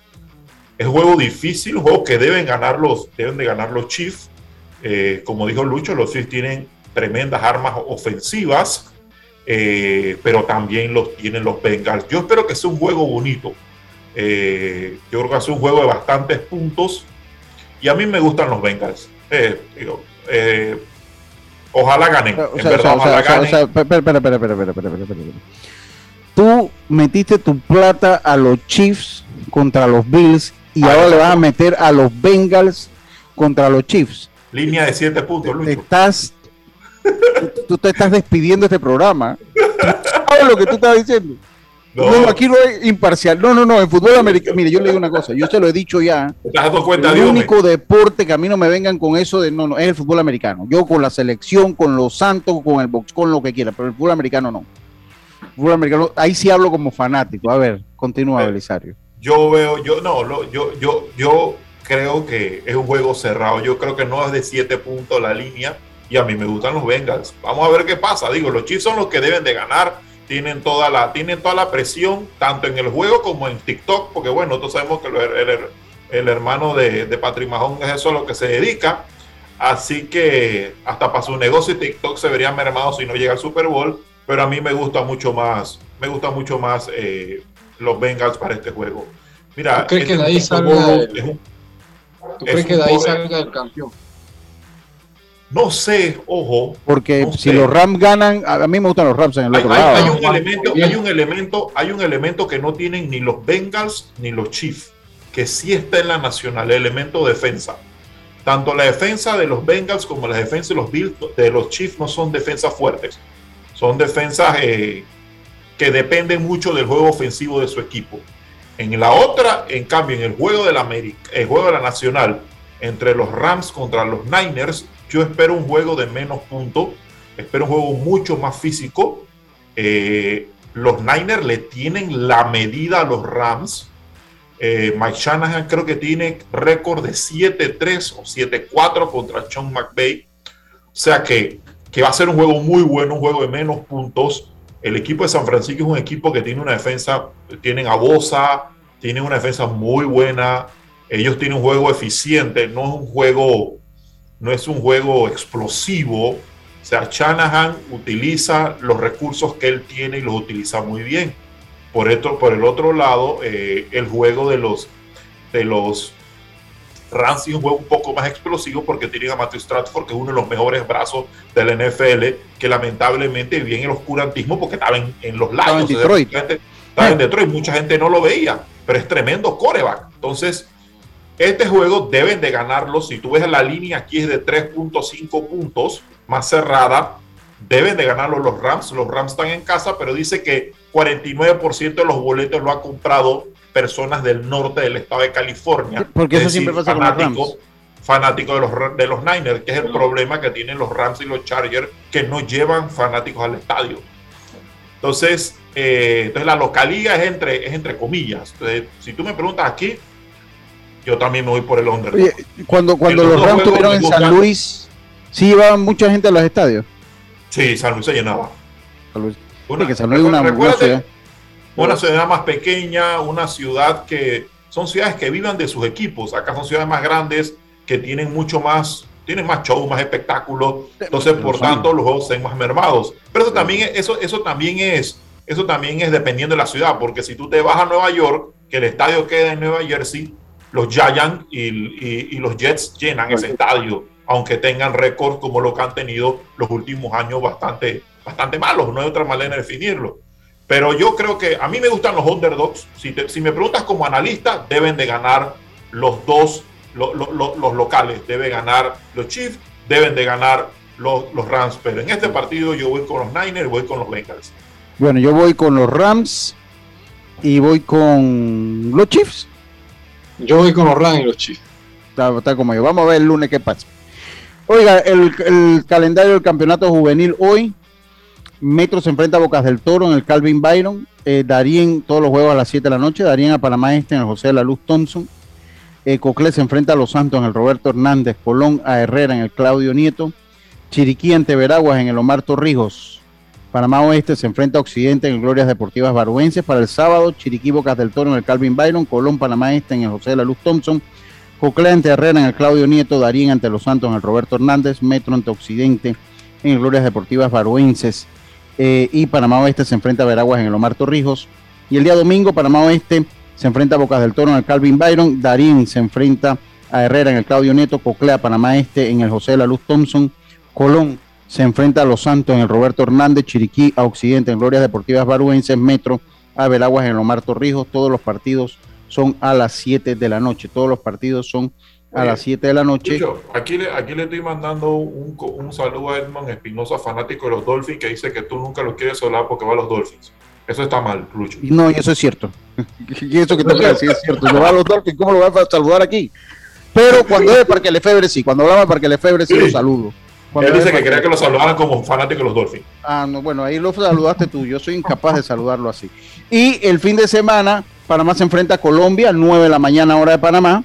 Es un juego difícil, un juego que deben ganar los, deben de ganar los Chiefs. Eh, como dijo Lucho, los Chiefs tienen tremendas armas ofensivas, eh, pero también los tienen los Bengals. Yo espero que sea un juego bonito. Eh, yo creo que sea un juego de bastantes puntos. Y a mí me gustan los Bengals. ojalá ganen. en verdad, ojalá ganen. espera, espera, espera, espera, espera, espera. Tú metiste tu plata a los Chiefs contra los Bills y ahora le vas a meter a los Bengals contra los Chiefs. Línea de siete puntos, Lucho. Estás tú te estás despidiendo de este programa. ¿Sabes lo que tú estabas diciendo? No. aquí no es imparcial. No, no, no. En fútbol americano. Mire, yo le digo una cosa. Yo se lo he dicho ya. ¿Te has dado cuenta, El único deporte que a mí no me vengan con eso de no, no, es el fútbol americano. Yo con la selección, con los Santos, con el box, con lo que quiera. Pero el fútbol americano no. El fútbol americano, ahí sí hablo como fanático. A ver, continúa, Belisario. Yo veo, yo no, yo, yo, yo creo que es un juego cerrado. Yo creo que no es de siete puntos la línea y a mí me gustan los Bengals. Vamos a ver qué pasa. Digo, los Chiefs son los que deben de ganar. Tienen toda la, tienen toda la presión, tanto en el juego como en TikTok, porque bueno, nosotros sabemos que el, el, hermano de, de Patrick Mahon es eso a lo que se dedica. Así que hasta para su negocio TikTok se vería mermado si no llega al Super Bowl. Pero a mí me gusta mucho más, me gusta mucho más eh, los Bengals para este juego. Mira, ¿tú crees que de ahí salga, ¿tú crees que de ahí salga el campeón? No sé, ojo. Porque si los Rams ganan, a mí me gustan los Rams en el otro hay, lado. Hay un, elemento, hay un elemento, hay un elemento que no tienen ni los Bengals ni los Chiefs, que sí está en la nacional, el elemento defensa. Tanto la defensa de los Bengals como la defensa de los Bills, de los Chiefs no son defensas fuertes. Son defensas eh, que dependen mucho del juego ofensivo de su equipo. En la otra, en cambio, en el juego de la América, el juego de la nacional, entre los Rams contra los Niners, yo espero un juego de menos puntos, espero un juego mucho más físico. Eh, los Niners le tienen la medida a los Rams. Eh, Mike Shanahan creo que tiene récord de 7-3 o 7-4 contra Sean McVay. O sea que, que va a ser un juego muy bueno, un juego de menos puntos. El equipo de San Francisco es un equipo que tiene una defensa, tienen a Bosa, tienen una defensa muy buena. Ellos tienen un juego eficiente, no es un juego no es un juego explosivo. O sea, Shanahan utiliza los recursos que él tiene y los utiliza muy bien. Por, esto, por el otro lado, eh, el juego de los, de los Rams es un juego un poco más explosivo porque tiene a Matthew Stratford, que es uno de los mejores brazos del NFL, que lamentablemente viene el oscurantismo porque estaba en, los lados. Estaba en Detroit. Estaba en Detroit, mucha gente no lo veía, pero es tremendo coreback. Entonces, este juego deben de ganarlo. Si tú ves la línea aquí es de 3.5 puntos, más cerrada. Deben de ganarlo los Rams. Los Rams están en casa, pero dice que 49% de los boletos lo ha comprado personas del norte del estado de California. Porque eso siempre pasa con los Rams. Fanáticos de los, de los Niners, que es el problema que tienen los Rams y los Chargers, que no llevan fanáticos al estadio. Entonces, eh, entonces la localía es entre, es entre comillas. Entonces, si tú me preguntas aquí, yo también me voy por el under. Oye, cuando, cuando los Rams estuvieron en San Luis, ¿sí llevaban mucha gente a los estadios? Sí, San Luis se llenaba. San Luis. Una, que San Luis una, una, ciudad. Una ciudad más pequeña, una ciudad que son ciudades que vivan de sus equipos. Acá son ciudades más grandes que tienen mucho más, tienen más show, más espectáculos. Entonces, por tanto, los juegos son más mermados. Pero eso también, eso, eso también es, eso también es dependiendo de la ciudad, porque si tú te vas a Nueva York, que el estadio queda en Nueva Jersey, los Giants y, los Jets llenan ese estadio, aunque tengan récords como lo que han tenido los últimos años bastante, bastante malos, no hay otra manera de definirlo. Pero yo creo que a mí me gustan los underdogs. Si, si me preguntas como analista, deben de ganar los dos, los, locales. Deben ganar los Chiefs, deben de ganar los, los Rams. Pero en este partido yo voy con los Niners, voy con los Bengals. Bueno, yo voy con los Rams y voy con los Chiefs. Yo voy con los Rams y los Chiefs. está, como yo. Vamos a ver el lunes qué pasa. Oiga, el, el calendario del campeonato juvenil hoy. Metro se enfrenta a Bocas del Toro en el Calvin Byron. Eh, todos los juegos a las 7 de la noche. Darien a Panamá Este en el José de la Luz Thompson. Eh, Coclé se enfrenta a Los Santos en el Roberto Hernández. Colón a Herrera en el Claudio Nieto. Chiriquí ante Veraguas en el Omar Torrijos. Panamá Oeste se enfrenta a Occidente en el Glorias Deportivas Baruenses para el sábado. Chiriquí Bocas del Toro en el Calvin Byron. Colón Panamá Este en el José de la Luz Thompson. Coclé ante Herrera en el Claudio Nieto. Darien ante Los Santos en el Roberto Hernández. Metro ante Occidente en el Glorias Deportivas Baruenses. Eh, y Panamá Oeste se enfrenta a Veraguas en el Omar Torrijos. Y el día domingo, Panamá Oeste se enfrenta a Bocas del Toro en el Calvin Byron. Darín se enfrenta a Herrera en el Claudio Nieto. Coclea Panamá Este en el José de la Luz Thompson. Colón se enfrenta a Los Santos en el Roberto Hernández. Chiriquí a Occidente en Glorias Deportivas Baruenses. Metro a Veraguas en el Omar Torrijos. Todos los partidos son a las 7 de la noche. Todos los partidos son a las 7 de la noche. aquí, le, aquí le estoy mandando un, un saludo a Edmond Espinosa, fanático de los Dolphins, que dice que tú nunca los quieres hablar porque va a los Dolphins. Eso está mal, Lucho. No, eso es cierto. Y eso que te decir es cierto. No va a los Dolphins, ¿cómo lo vas a saludar aquí? Pero cuando es Parque Lefebre, sí. Cuando hablaba de Parque Lefebre, sí, lo saludo. Él dice que quería que lo saludaran como fanático de los Dolphins. Ah, no, bueno, ahí lo saludaste tú. Yo soy incapaz de saludarlo así. Y el fin de semana, Panamá se enfrenta a Colombia, 9 de la mañana, hora de Panamá.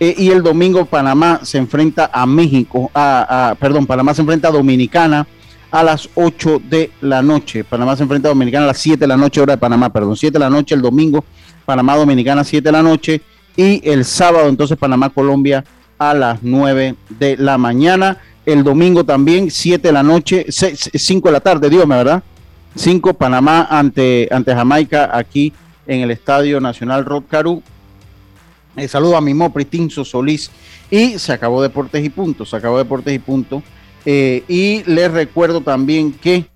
Eh, y el domingo Panamá se enfrenta a México, a, perdón, Panamá se enfrenta a Dominicana a las 8 de la noche. Panamá se enfrenta a Dominicana a las 7 de la noche, hora de Panamá, perdón, 7 de la noche el domingo, Panamá Dominicana 7 de la noche y el sábado entonces Panamá Colombia a las 9 de la mañana. El domingo también 7 de la noche, 5 de la tarde, Dios ¿verdad? 5 Panamá ante, ante Jamaica aquí en el Estadio Nacional Rod Caru eh, saludo a mi Mopri, Tinso Solís. Y se acabó Deportes y Puntos, se acabó Deportes y Puntos. Eh, y les recuerdo también que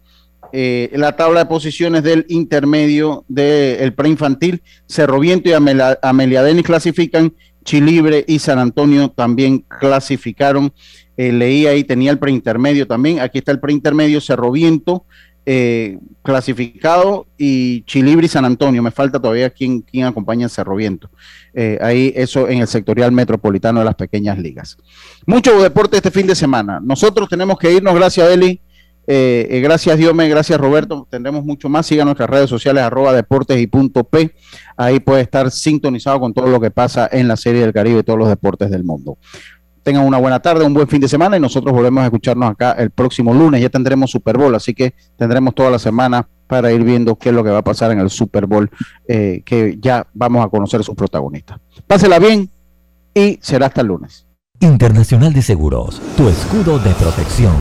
eh, la tabla de posiciones del intermedio del preinfantil, Cerro Viento y Amelia, Denis clasifican, Chilibre y San Antonio también clasificaron. leí ahí, tenía el preintermedio también. Aquí está el preintermedio, Cerro Viento, eh, clasificado y Chilibre y San Antonio. Me falta todavía quien, quien acompaña en Cerro Viento. Eh, ahí eso en el sectorial metropolitano de las pequeñas ligas. Mucho deporte este fin de semana. Nosotros tenemos que irnos, gracias Eli. Eh, gracias Diome, gracias Roberto. Tendremos mucho más. Siga nuestras redes sociales, arroba deportes y punto P. Ahí puede estar sintonizado con todo lo que pasa en la Serie del Caribe y todos los deportes del mundo tengan una buena tarde, un buen fin de semana y nosotros volvemos a escucharnos acá el próximo lunes. Ya tendremos Super Bowl, así que tendremos toda la semana para ir viendo qué es lo que va a pasar en el Super Bowl, eh, que ya vamos a conocer sus protagonistas. Pásela bien y será hasta el lunes. Internacional de Seguros, tu escudo de protección.